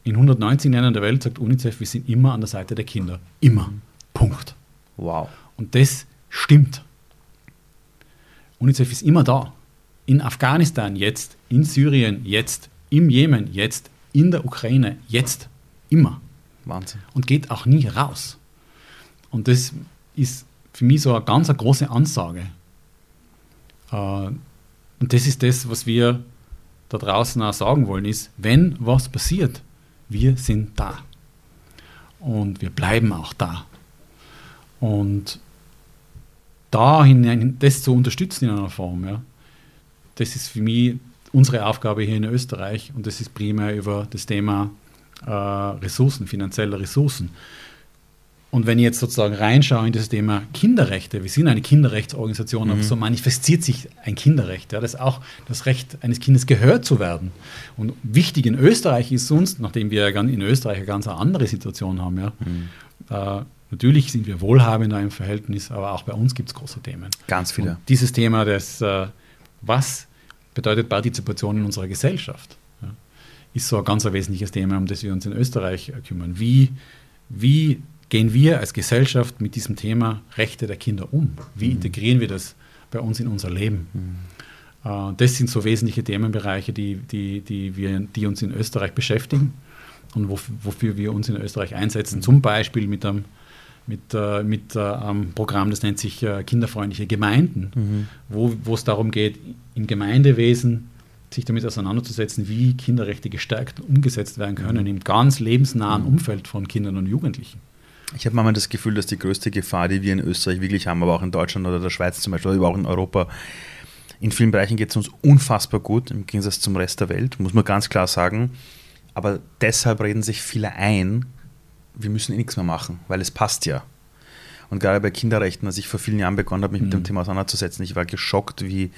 in 190 Ländern der Welt sagt UNICEF, wir sind immer an der Seite der Kinder. Immer. Punkt. Wow. Und das stimmt. UNICEF ist immer da. In Afghanistan jetzt, in Syrien jetzt, im Jemen jetzt, in der Ukraine jetzt, immer. Wahnsinn. Und geht auch nie raus. Und das ist für mich so eine ganz eine große Ansage. Äh, und das ist das, was wir da draußen auch sagen wollen, ist, wenn was passiert, wir sind da. Und wir bleiben auch da. Und da hinein, das zu unterstützen in einer Form, ja, das ist für mich unsere Aufgabe hier in Österreich und das ist primär über das Thema äh, Ressourcen, finanzielle Ressourcen. Und wenn ich jetzt sozusagen reinschaue in das Thema Kinderrechte, wir sind eine Kinderrechtsorganisation, aber so manifestiert sich ein Kinderrecht, ja, das ist auch das Recht eines Kindes gehört zu werden. Und wichtig in Österreich ist uns, nachdem wir in Österreich eine ganz andere Situation haben, ja, äh, natürlich sind wir wohlhabender im Verhältnis, aber auch bei uns gibt es große Themen. Ganz viele. Und dieses Thema des, äh, was bedeutet Partizipation in unserer Gesellschaft, ja, ist so ein ganz ein wesentliches Thema, um das wir uns in Österreich kümmern. Wie, wie gehen wir als Gesellschaft mit diesem Thema Rechte der Kinder um? Wie integrieren wir das bei uns in unser Leben? Äh, das sind so wesentliche Themenbereiche, die, die, die, wir, die uns in Österreich beschäftigen und wof- wofür wir uns in Österreich einsetzen. Zum Beispiel mit einem, mit, äh, mit äh, einem Programm, das nennt sich Kinderfreundliche Gemeinden, wo, wo es darum geht, im Gemeindewesen sich damit auseinanderzusetzen, wie Kinderrechte gestärkt umgesetzt werden können im ganz lebensnahen Umfeld von Kindern und Jugendlichen. Ich habe manchmal das Gefühl, dass die größte Gefahr, die wir in Österreich wirklich haben, aber auch in Deutschland oder der Schweiz zum Beispiel, oder auch in Europa, in vielen Bereichen geht es uns unfassbar gut, im Gegensatz zum Rest der Welt, muss man ganz klar sagen. Aber deshalb reden sich viele ein, wir müssen eh nichts mehr machen, weil es passt ja. Und gerade bei Kinderrechten, als ich vor vielen Jahren begonnen habe, mich mit dem Thema auseinanderzusetzen, ich war geschockt, wie,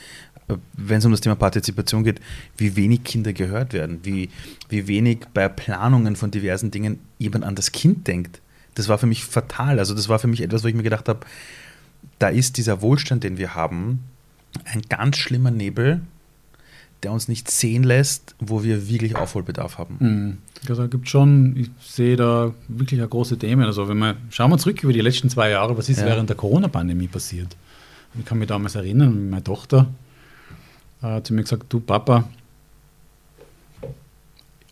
äh, wenn es um das Thema Partizipation geht, wie wenig Kinder gehört werden, wie, wie wenig bei Planungen von diversen Dingen jemand an das Kind denkt. Das war für mich fatal. Also das war für mich etwas, wo ich mir gedacht habe, da ist dieser Wohlstand, den wir haben, ein ganz schlimmer Nebel, der uns nicht sehen lässt, wo wir wirklich Aufholbedarf haben. Mhm. Also gibt schon, ich sehe da wirklich eine große Themen. Also wenn wir, schauen wir zurück über die letzten zwei Jahre, was ist ja. während der Corona-Pandemie passiert? Ich kann mich damals erinnern, meine Tochter äh, hat zu mir gesagt, du Papa,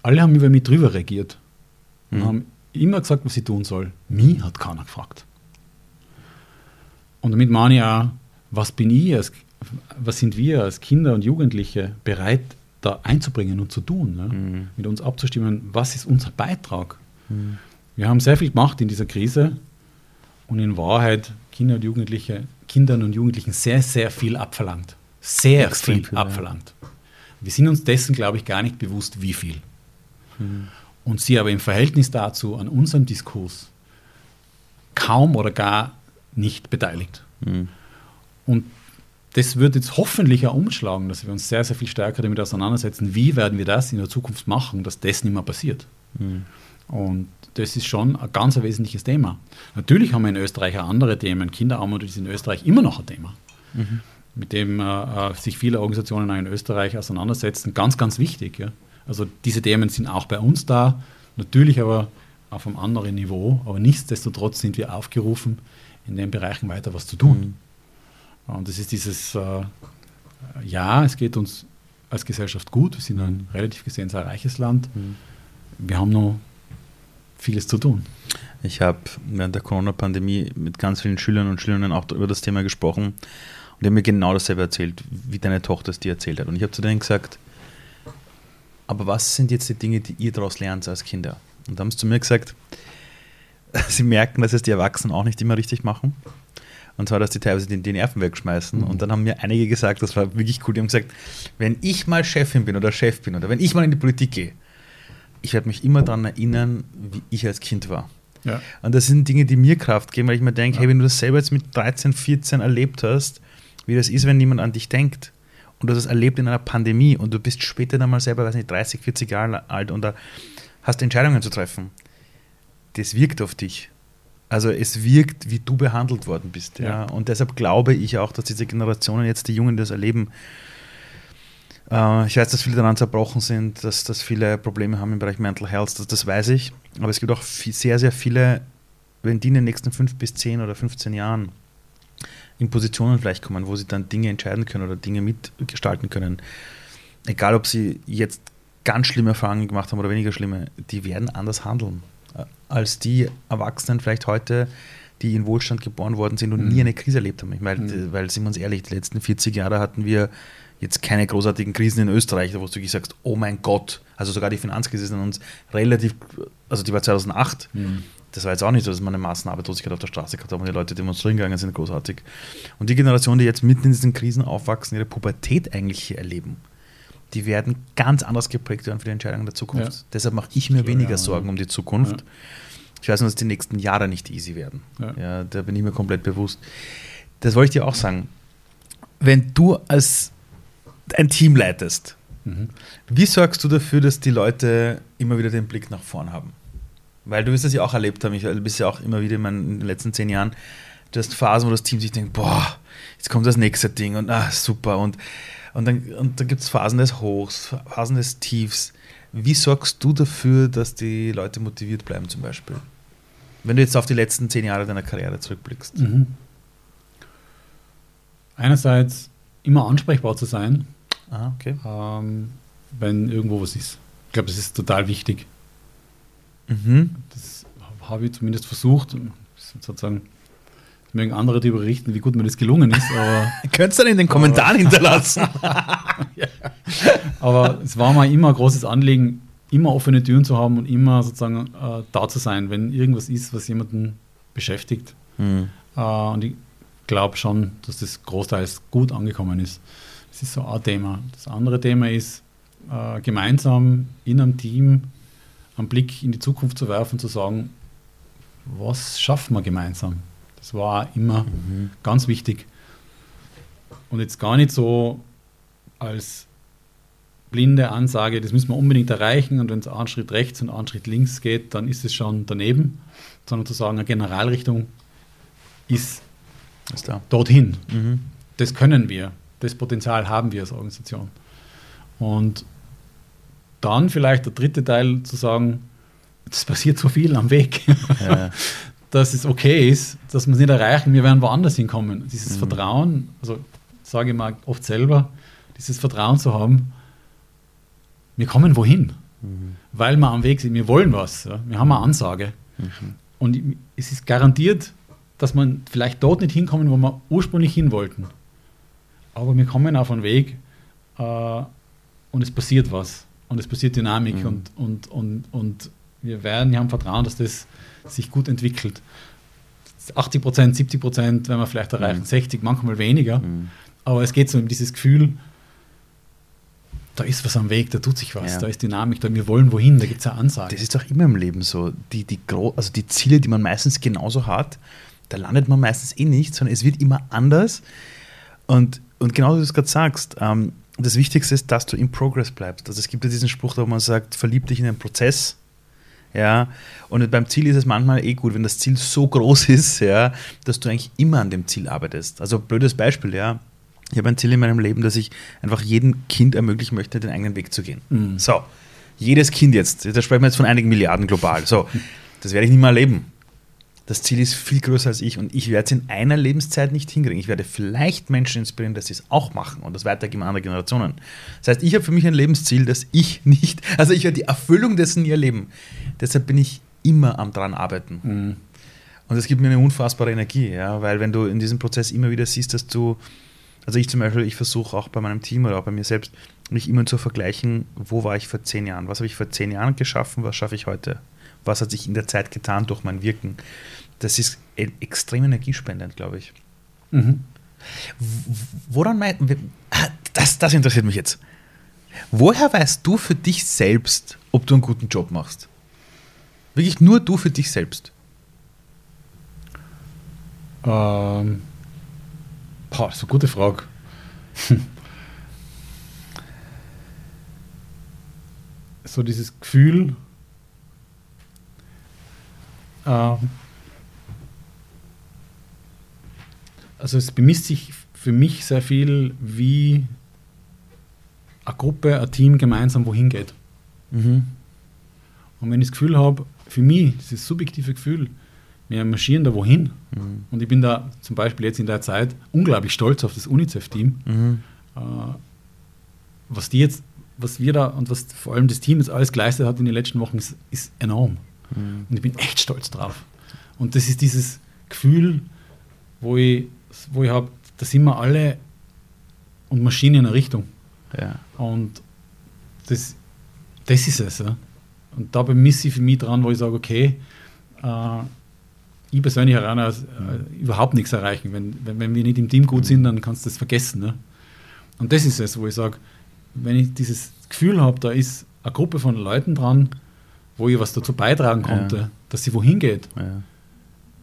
alle haben über mich drüber reagiert und mhm. haben immer gesagt, was ich tun soll. Mich hat keiner gefragt. Und damit meine ich auch, was bin ich als, was sind wir als Kinder und Jugendliche bereit da einzubringen und zu tun, ne? mhm. mit uns abzustimmen, was ist unser Beitrag. Mhm. Wir haben sehr viel gemacht in dieser Krise und in Wahrheit Kinder und Jugendliche, Kindern und Jugendlichen sehr, sehr viel abverlangt. Sehr Extrem viel, abverlangt. Ja. Wir sind uns dessen, glaube ich, gar nicht bewusst, wie viel. Mhm. Und sie aber im Verhältnis dazu an unserem Diskurs kaum oder gar nicht beteiligt. Mhm. Und das wird jetzt hoffentlich auch umschlagen, dass wir uns sehr, sehr viel stärker damit auseinandersetzen, wie werden wir das in der Zukunft machen, dass das nicht mehr passiert. Mhm. Und das ist schon ein ganz ein wesentliches Thema. Natürlich haben wir in Österreich auch andere Themen. Kinderarmut ist in Österreich immer noch ein Thema, mhm. mit dem äh, sich viele Organisationen auch in Österreich auseinandersetzen. Ganz, ganz wichtig. Ja. Also diese Themen sind auch bei uns da, natürlich aber auf einem anderen Niveau. Aber nichtsdestotrotz sind wir aufgerufen, in den Bereichen weiter was zu tun. Mhm. Und das ist dieses, äh, ja, es geht uns als Gesellschaft gut, wir sind ein relativ gesehen sehr reiches Land. Mhm. Wir haben noch vieles zu tun. Ich habe während der Corona-Pandemie mit ganz vielen Schülern und Schülerinnen auch über das Thema gesprochen und die haben mir genau dasselbe erzählt, wie deine Tochter es dir erzählt hat. Und ich habe zu denen gesagt, aber was sind jetzt die Dinge, die ihr daraus lernt als Kinder? Und da haben sie zu mir gesagt, sie merken, dass es die Erwachsenen auch nicht immer richtig machen. Und zwar, dass die teilweise die, die Nerven wegschmeißen. Mhm. Und dann haben mir einige gesagt, das war wirklich cool, die haben gesagt, wenn ich mal Chefin bin oder Chef bin oder wenn ich mal in die Politik gehe, ich werde mich immer daran erinnern, wie ich als Kind war. Ja. Und das sind Dinge, die mir Kraft geben, weil ich mir denke, ja. hey, wenn du das selber jetzt mit 13, 14 erlebt hast, wie das ist, wenn niemand an dich denkt und du hast es erlebt in einer Pandemie und du bist später dann mal selber, weiß nicht, 30, 40 Jahre alt und da hast Entscheidungen zu treffen, das wirkt auf dich. Also es wirkt, wie du behandelt worden bist. Ja. ja. Und deshalb glaube ich auch, dass diese Generationen jetzt, die Jungen, das erleben. Äh, ich weiß, dass viele daran zerbrochen sind, dass, dass viele Probleme haben im Bereich Mental Health, das, das weiß ich. Aber es gibt auch viel, sehr, sehr viele, wenn die in den nächsten fünf bis zehn oder 15 Jahren in Positionen vielleicht kommen, wo sie dann Dinge entscheiden können oder Dinge mitgestalten können, egal ob sie jetzt ganz schlimme Erfahrungen gemacht haben oder weniger schlimme, die werden anders handeln als die Erwachsenen vielleicht heute, die in Wohlstand geboren worden sind und mhm. nie eine Krise erlebt haben. Ich meine, mhm. weil, sind wir uns ehrlich, die letzten 40 Jahre hatten wir jetzt keine großartigen Krisen in Österreich, wo du wirklich sagst, oh mein Gott, also sogar die Finanzkrise ist in uns relativ, also die war 2008. Mhm. Das war jetzt auch nicht so, dass man eine Massenarbeitslosigkeit auf der Straße gehabt hat und die Leute demonstrieren gegangen sind, großartig. Und die Generation, die jetzt mitten in diesen Krisen aufwachsen, ihre Pubertät eigentlich hier erleben, die werden ganz anders geprägt werden für die Entscheidungen der Zukunft. Ja. Deshalb mache ich mir weniger ja, Sorgen um die Zukunft. Ich weiß nur, dass die nächsten Jahre nicht easy werden. Ja. da bin ich mir komplett bewusst. Das wollte ich dir auch sagen. Wenn du als ein Team leitest, mhm. wie sorgst du dafür, dass die Leute immer wieder den Blick nach vorn haben? Weil du wirst das ja auch erlebt haben, ich bist ja auch immer wieder in, meinen, in den letzten zehn Jahren, du hast Phasen, wo das Team sich denkt, boah, jetzt kommt das nächste Ding und ah, super und und dann, und dann gibt es Phasen des Hochs, Phasen des Tiefs. Wie sorgst du dafür, dass die Leute motiviert bleiben zum Beispiel? Wenn du jetzt auf die letzten zehn Jahre deiner Karriere zurückblickst. Mhm. Einerseits immer ansprechbar zu sein, ah, okay. ähm, wenn irgendwo was ist. Ich glaube, das ist total wichtig. Mhm. Das habe ich zumindest versucht, sozusagen mögen andere darüber berichten, wie gut mir das gelungen ist. Aber, Könntest du dann in den Kommentaren hinterlassen. ja. Aber es war mir immer ein großes Anliegen, immer offene Türen zu haben und immer sozusagen äh, da zu sein, wenn irgendwas ist, was jemanden beschäftigt. Mhm. Äh, und ich glaube schon, dass das großteils gut angekommen ist. Das ist so ein Thema. Das andere Thema ist, äh, gemeinsam in einem Team einen Blick in die Zukunft zu werfen, zu sagen, was schaffen wir gemeinsam? Das war immer mhm. ganz wichtig. Und jetzt gar nicht so als blinde Ansage, das müssen wir unbedingt erreichen und wenn es einen Schritt rechts und einen Schritt links geht, dann ist es schon daneben, sondern zu sagen, eine Generalrichtung ist, ist da. dorthin. Mhm. Das können wir, das Potenzial haben wir als Organisation. Und dann vielleicht der dritte Teil zu sagen, es passiert so viel am Weg, ja. dass es okay ist, dass wir es nicht erreichen, wir werden woanders hinkommen. Dieses mhm. Vertrauen, also sage ich mal oft selber, dieses Vertrauen zu haben, wir kommen wohin, mhm. weil wir am Weg sind, wir wollen was, ja? wir haben eine Ansage. Mhm. Und es ist garantiert, dass man vielleicht dort nicht hinkommen, wo wir ursprünglich hin wollten. Aber wir kommen auf einen Weg äh, und es passiert was. Und es passiert Dynamik mhm. und, und, und, und wir werden, wir haben Vertrauen, dass das sich gut entwickelt. 80 Prozent, 70 Prozent, wenn wir vielleicht erreichen, mhm. 60, manchmal weniger. Mhm. Aber es geht so um dieses Gefühl, da ist was am Weg, da tut sich was, ja. da ist Dynamik, da wir wollen wohin, da gibt es eine Ansage. Das ist doch immer im Leben so. Die, die, also die Ziele, die man meistens genauso hat, da landet man meistens eh nicht, sondern es wird immer anders. Und, und genau wie du es gerade sagst, ähm, das Wichtigste ist, dass du im Progress bleibst. Also es gibt ja diesen Spruch, wo man sagt, verlieb dich in den Prozess. Ja, und beim Ziel ist es manchmal eh gut, wenn das Ziel so groß ist, ja, dass du eigentlich immer an dem Ziel arbeitest. Also blödes Beispiel, ja. Ich habe ein Ziel in meinem Leben, dass ich einfach jedem Kind ermöglichen möchte, den eigenen Weg zu gehen. Mhm. So, jedes Kind jetzt, da sprechen wir jetzt von einigen Milliarden global. So, das werde ich nicht mehr erleben. Das Ziel ist viel größer als ich und ich werde es in einer Lebenszeit nicht hinkriegen. Ich werde vielleicht Menschen inspirieren, dass sie es auch machen und das weitergeben an andere Generationen. Das heißt, ich habe für mich ein Lebensziel, das ich nicht, also ich werde die Erfüllung dessen nie erleben. Deshalb bin ich immer am dran arbeiten. Mhm. Und das gibt mir eine unfassbare Energie, ja, weil wenn du in diesem Prozess immer wieder siehst, dass du also ich zum Beispiel, ich versuche auch bei meinem Team oder auch bei mir selbst, mich immer zu vergleichen, wo war ich vor zehn Jahren? Was habe ich vor zehn Jahren geschaffen? Was schaffe ich heute? Was hat sich in der Zeit getan durch mein Wirken? Das ist extrem energiespendend, glaube ich. Mhm. Woran mein, das, das interessiert mich jetzt. Woher weißt du für dich selbst, ob du einen guten Job machst? Wirklich nur du für dich selbst? Ähm, Boah, eine gute Frage. so dieses Gefühl, also es bemisst sich für mich sehr viel, wie eine Gruppe, ein Team gemeinsam wohin geht. Mhm. Und wenn ich das Gefühl habe, für mich, dieses subjektive Gefühl, wir marschieren da wohin. Mhm. Und ich bin da zum Beispiel jetzt in der Zeit unglaublich stolz auf das UNICEF-Team. Mhm. Äh, was die jetzt, was wir da und was vor allem das Team jetzt alles geleistet hat in den letzten Wochen, ist, ist enorm. Mhm. Und ich bin echt stolz drauf. Und das ist dieses Gefühl, wo ich, wo ich habe, da sind wir alle und marschieren in eine Richtung. Ja. Und das, das ist es. Ja. Und da bemisse ich für mich dran, wo ich sage, okay, äh, ich persönlich heran äh, überhaupt nichts erreichen. Wenn, wenn, wenn, wir nicht im Team gut sind, dann kannst du das vergessen. Ne? Und das ist es, wo ich sage, wenn ich dieses Gefühl habe, da ist eine Gruppe von Leuten dran, wo ich was dazu beitragen konnte, ja. dass sie wohin geht, ja.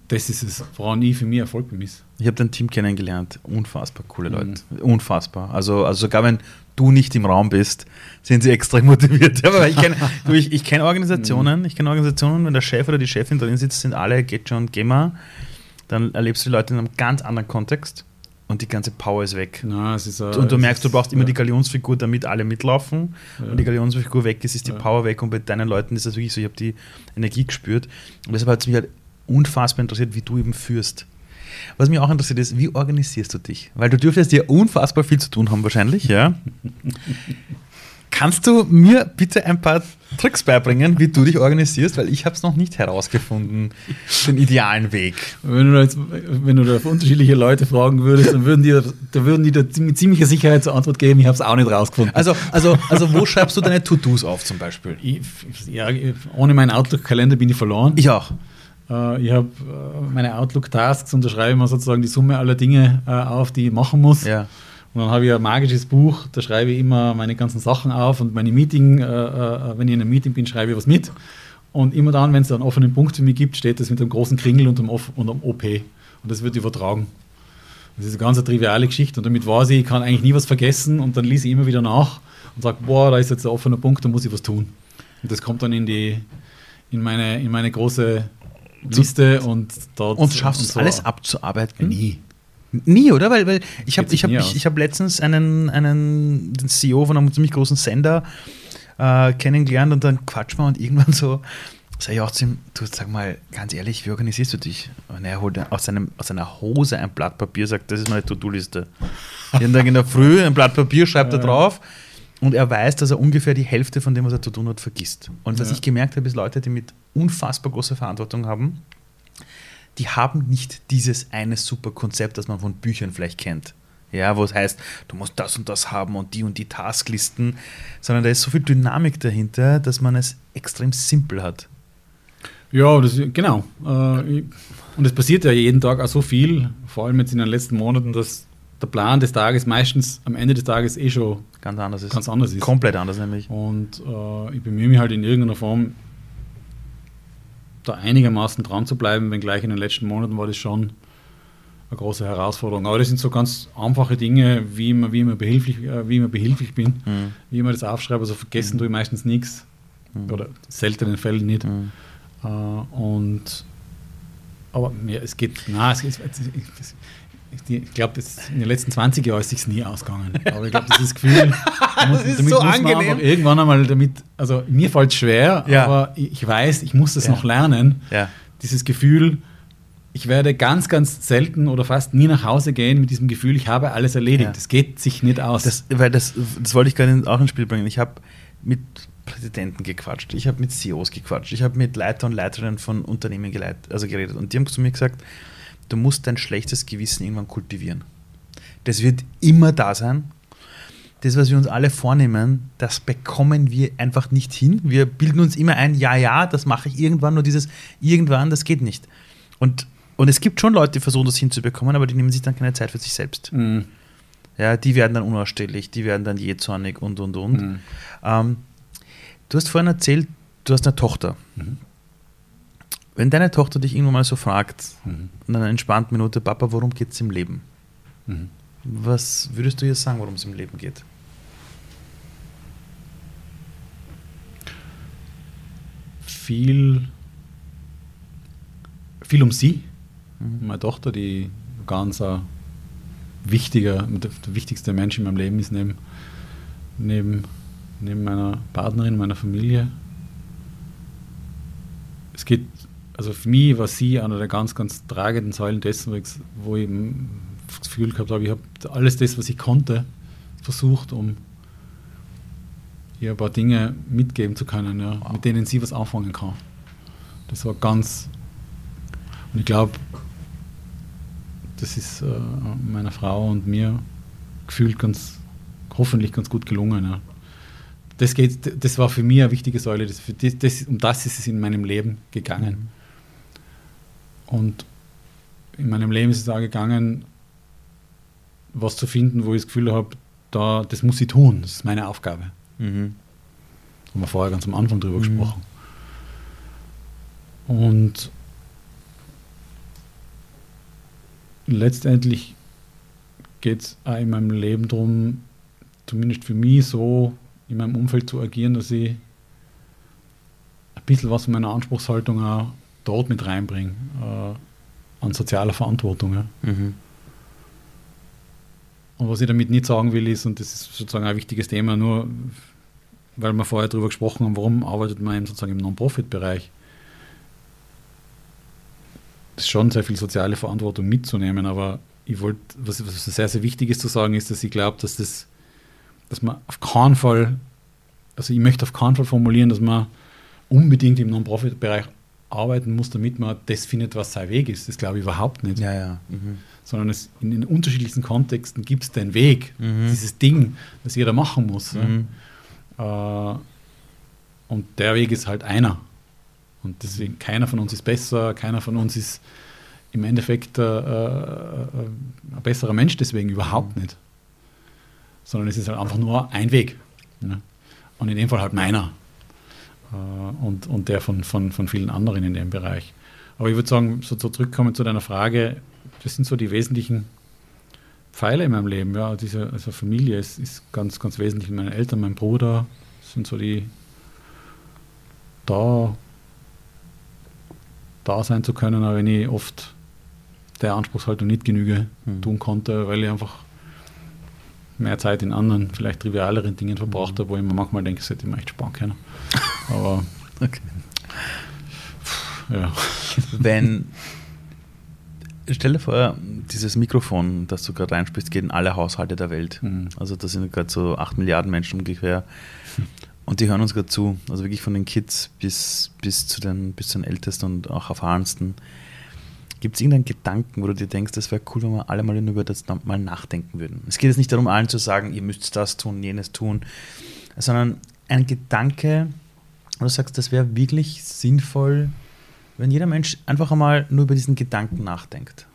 das ist es, woran ich für mich Erfolg bemisse. Ich habe dein Team kennengelernt, unfassbar coole Leute, mhm. unfassbar. Also, also sogar wenn du nicht im Raum bist, sind sie extrem motiviert. Aber ich kenne ich, ich kenn Organisationen, ich kenne Organisationen, wenn der Chef oder die Chefin drin sitzt, sind alle Get und Gamer, dann erlebst du die Leute in einem ganz anderen Kontext und die ganze Power ist weg. Na, ist a, und du merkst, du brauchst immer ja. die Galionsfigur, damit alle mitlaufen. Ja. Und die Galionsfigur weg ist, ist die ja. Power weg. Und bei deinen Leuten ist das wirklich so, ich habe die Energie gespürt. Und deshalb hat es mich halt unfassbar interessiert, wie du eben führst. Was mich auch interessiert ist, wie organisierst du dich? Weil du dürftest ja unfassbar viel zu tun haben wahrscheinlich, ja? Kannst du mir bitte ein paar Tricks beibringen, wie du dich organisierst? Weil ich habe es noch nicht herausgefunden, den idealen Weg. Wenn du, jetzt, wenn du da unterschiedliche Leute fragen würdest, dann würden die, da würden die da mit ziemlicher Sicherheit zur Antwort geben, ich habe es auch nicht rausgefunden. Also, also, also wo schreibst du deine To-Dos auf zum Beispiel? Ich, ja, ohne meinen Outlook-Kalender bin ich verloren. Ich auch. Äh, ich habe äh, meine Outlook-Tasks und da schreibe ich mir sozusagen die Summe aller Dinge äh, auf, die ich machen muss. Ja. Und dann habe ich ein magisches Buch, da schreibe ich immer meine ganzen Sachen auf und meine Meeting, wenn ich in einem Meeting bin, schreibe ich was mit. Und immer dann, wenn es einen offenen Punkt für mich gibt, steht das mit einem großen Kringel und einem, und einem OP. Und das wird übertragen. Das ist eine ganz triviale Geschichte. Und damit weiß ich, ich kann eigentlich nie was vergessen und dann lese ich immer wieder nach und sage, boah, da ist jetzt ein offener Punkt, da muss ich was tun. Und das kommt dann in, die, in, meine, in meine große Liste und dort. Und schaffst du so. alles abzuarbeiten? Nie. Nie, oder? Weil, weil ich habe ich hab, ich, ich hab letztens einen, einen den CEO von einem ziemlich großen Sender äh, kennengelernt und dann quatschen wir und irgendwann so sag ich auch zu ihm, du sag mal, ganz ehrlich, wie organisierst du dich? Und er holt aus, seinem, aus seiner Hose ein Blatt Papier, sagt, das ist meine To-Do-Liste. Jeden Tag in der Früh ein Blatt Papier, schreibt er drauf und er weiß, dass er ungefähr die Hälfte von dem, was er zu tun hat, vergisst. Und was Ja. ich gemerkt habe, ist Leute, die mit unfassbar großer Verantwortung haben, die haben nicht dieses eine super Konzept, das man von Büchern vielleicht kennt. Ja, wo es heißt, du musst das und das haben und die und die Tasklisten, sondern da ist so viel Dynamik dahinter, dass man es extrem simpel hat. Ja, das, genau. Äh, und es passiert ja jeden Tag auch so viel, vor allem jetzt in den letzten Monaten, dass der Plan des Tages meistens am Ende des Tages eh schon Ganz anders ist. ganz anders ist. Komplett anders nämlich. Und äh, ich bemühe mich halt in irgendeiner Form, da einigermaßen dran zu bleiben, wenngleich in den letzten Monaten war das schon eine große Herausforderung. Aber das sind so ganz einfache Dinge, wie man, wie man, behilflich, äh, wie man behilflich bin, Mhm. wie man das aufschreibe. Also vergessen tue ich meistens nichts. Oder seltenen Fällen nicht. Mhm. Äh, und aber ja, es geht, na, es, es, es, ich glaube, in den letzten 20 Jahren ist es nie ausgegangen. Aber ich glaube, das ist das Gefühl, da muss, ist damit so muss man angenehm. einfach irgendwann einmal damit, also mir fällt es schwer, Ja. aber ich weiß, ich muss das Ja. noch lernen. Ja. Dieses Gefühl, ich werde ganz, ganz selten oder fast nie nach Hause gehen mit diesem Gefühl, ich habe alles erledigt. Das geht sich nicht aus. Das, weil das, das wollte ich gerade auch ins Spiel bringen. Ich habe mit Präsidenten gequatscht, ich habe mit CEOs gequatscht, ich habe mit Leiter und Leiterinnen von Unternehmen also geredet und die haben zu mir gesagt, du musst dein schlechtes Gewissen irgendwann kultivieren. Das wird immer da sein. Das, was wir uns alle vornehmen, das bekommen wir einfach nicht hin. Wir bilden uns immer ein, ja, ja, das mache ich irgendwann, nur dieses irgendwann, das geht nicht. Und, und es gibt schon Leute, die versuchen, das hinzubekommen, aber die nehmen sich dann keine Zeit für sich selbst. Mhm. Ja, die werden dann unausstehlich, die werden dann jähzornig und und und. Mhm. Ähm, du hast vorhin erzählt, du hast eine Tochter. Mhm. Wenn deine Tochter dich irgendwann mal so fragt, Mhm. in einer entspannten Minute, Papa, worum geht es im Leben? Mhm. Was würdest du ihr sagen, worum es im Leben geht? viel, viel um sie. Mhm. Meine Tochter, die ganz wichtiger, der, der wichtigste Mensch in meinem Leben ist, neben, neben, neben meiner Partnerin, meiner Familie. Es geht, also für mich war sie einer der ganz, ganz tragenden Säulen dessen, wo ich, wo ich das Gefühl gehabt habe, ich habe alles das, was ich konnte, versucht, um ihr ein paar Dinge mitgeben zu können, ja, mit denen sie was anfangen kann. Das war ganz. Und ich glaube, das ist äh, meiner Frau und mir gefühlt ganz, hoffentlich ganz gut gelungen. Ja. Das, geht, das war für mich eine wichtige Säule. Das, das, um das ist es in meinem Leben gegangen. Und in meinem Leben ist es auch gegangen, was zu finden, wo ich das Gefühl habe, da, das muss ich tun, das ist meine Aufgabe. Mhm. Haben wir vorher ganz am Anfang drüber Mhm. gesprochen. Und letztendlich geht es auch in meinem Leben darum, zumindest für mich so in meinem Umfeld zu agieren, dass ich ein bisschen was von meiner Anspruchshaltung auch dort mit reinbringe, äh, an sozialer Verantwortung. Ja. Mhm. Und was ich damit nicht sagen will, ist, und das ist sozusagen ein wichtiges Thema, nur weil wir vorher darüber gesprochen haben, warum arbeitet man eben sozusagen im Non-Profit-Bereich, ist schon sehr viel soziale Verantwortung mitzunehmen, aber ich wollte, was, was sehr, sehr wichtig ist zu sagen, ist, dass ich glaube, dass das, dass man auf keinen Fall, also ich möchte auf keinen Fall formulieren, dass man unbedingt im Non-Profit-Bereich arbeiten muss, damit man das findet, was sein Weg ist. Das glaube ich überhaupt nicht Ja, ja. Mhm. sondern es in den unterschiedlichsten Kontexten gibt es den Weg, Mhm. dieses Ding, das jeder machen muss. Mhm. Ja. Äh, und der Weg ist halt einer. Und deswegen, keiner von uns ist besser, keiner von uns ist im Endeffekt äh, äh, ein besserer Mensch, deswegen überhaupt nicht. Sondern es ist halt einfach nur ein Weg. Ja. Und in dem Fall halt meiner. Äh, und, und der von, von, von vielen anderen in dem Bereich. Aber ich würde sagen, so zurückkommen zu deiner Frage, das sind so die wesentlichen Pfeile in meinem Leben. Ja, diese also Familie ist, ist ganz, ganz wesentlich. Meine Eltern, mein Bruder sind so die da, da sein zu können, auch wenn ich oft der Anspruchshaltung nicht genüge Mhm. tun konnte, weil ich einfach mehr Zeit in anderen, vielleicht trivialeren Dingen verbraucht habe, wo ich mir manchmal denke, das hätte ich mir echt sparen können. Aber Okay. ja. Wenn, stell dir vor, dieses Mikrofon, das du gerade reinspielst, geht in alle Haushalte der Welt. Mhm. Also da sind gerade so 8 Milliarden Menschen ungefähr. Und die hören uns gerade zu. Also wirklich von den Kids bis, bis, zu den, bis zu den Ältesten und auch erfahrensten. Gibt es irgendeinen Gedanken, wo du dir denkst, das wäre cool, wenn wir alle mal über das mal nachdenken würden? Es geht jetzt nicht darum, allen zu sagen, ihr müsst das tun, jenes tun, sondern ein Gedanke, wo du sagst, das wäre wirklich sinnvoll, wenn jeder Mensch einfach einmal nur über diesen Gedanken nachdenkt.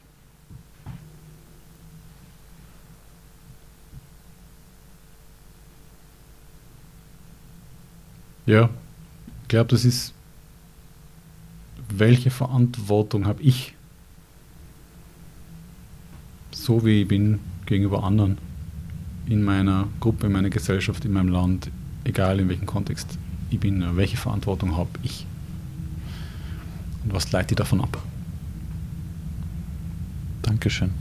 Ja, ich glaube, das ist, welche Verantwortung habe ich, so wie ich bin, gegenüber anderen, in meiner Gruppe, in meiner Gesellschaft, in meinem Land, egal in welchem Kontext ich bin, welche Verantwortung habe ich? Und was leite ich davon ab? Dankeschön.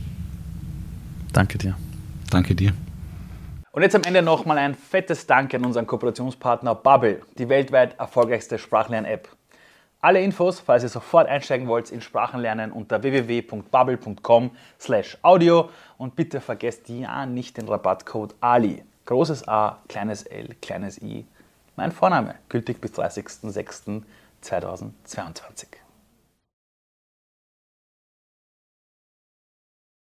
Danke dir. Danke dir. Und jetzt am Ende nochmal ein fettes Dank an unseren Kooperationspartner Bubble, die weltweit erfolgreichste Sprachlern-App. Alle Infos, falls ihr sofort einsteigen wollt in Sprachenlernen unter www.bubble.com slash audio und bitte vergesst ja nicht den Rabattcode Ali. Großes A, kleines L, kleines I. Mein Vorname, gültig bis 30.06.2022.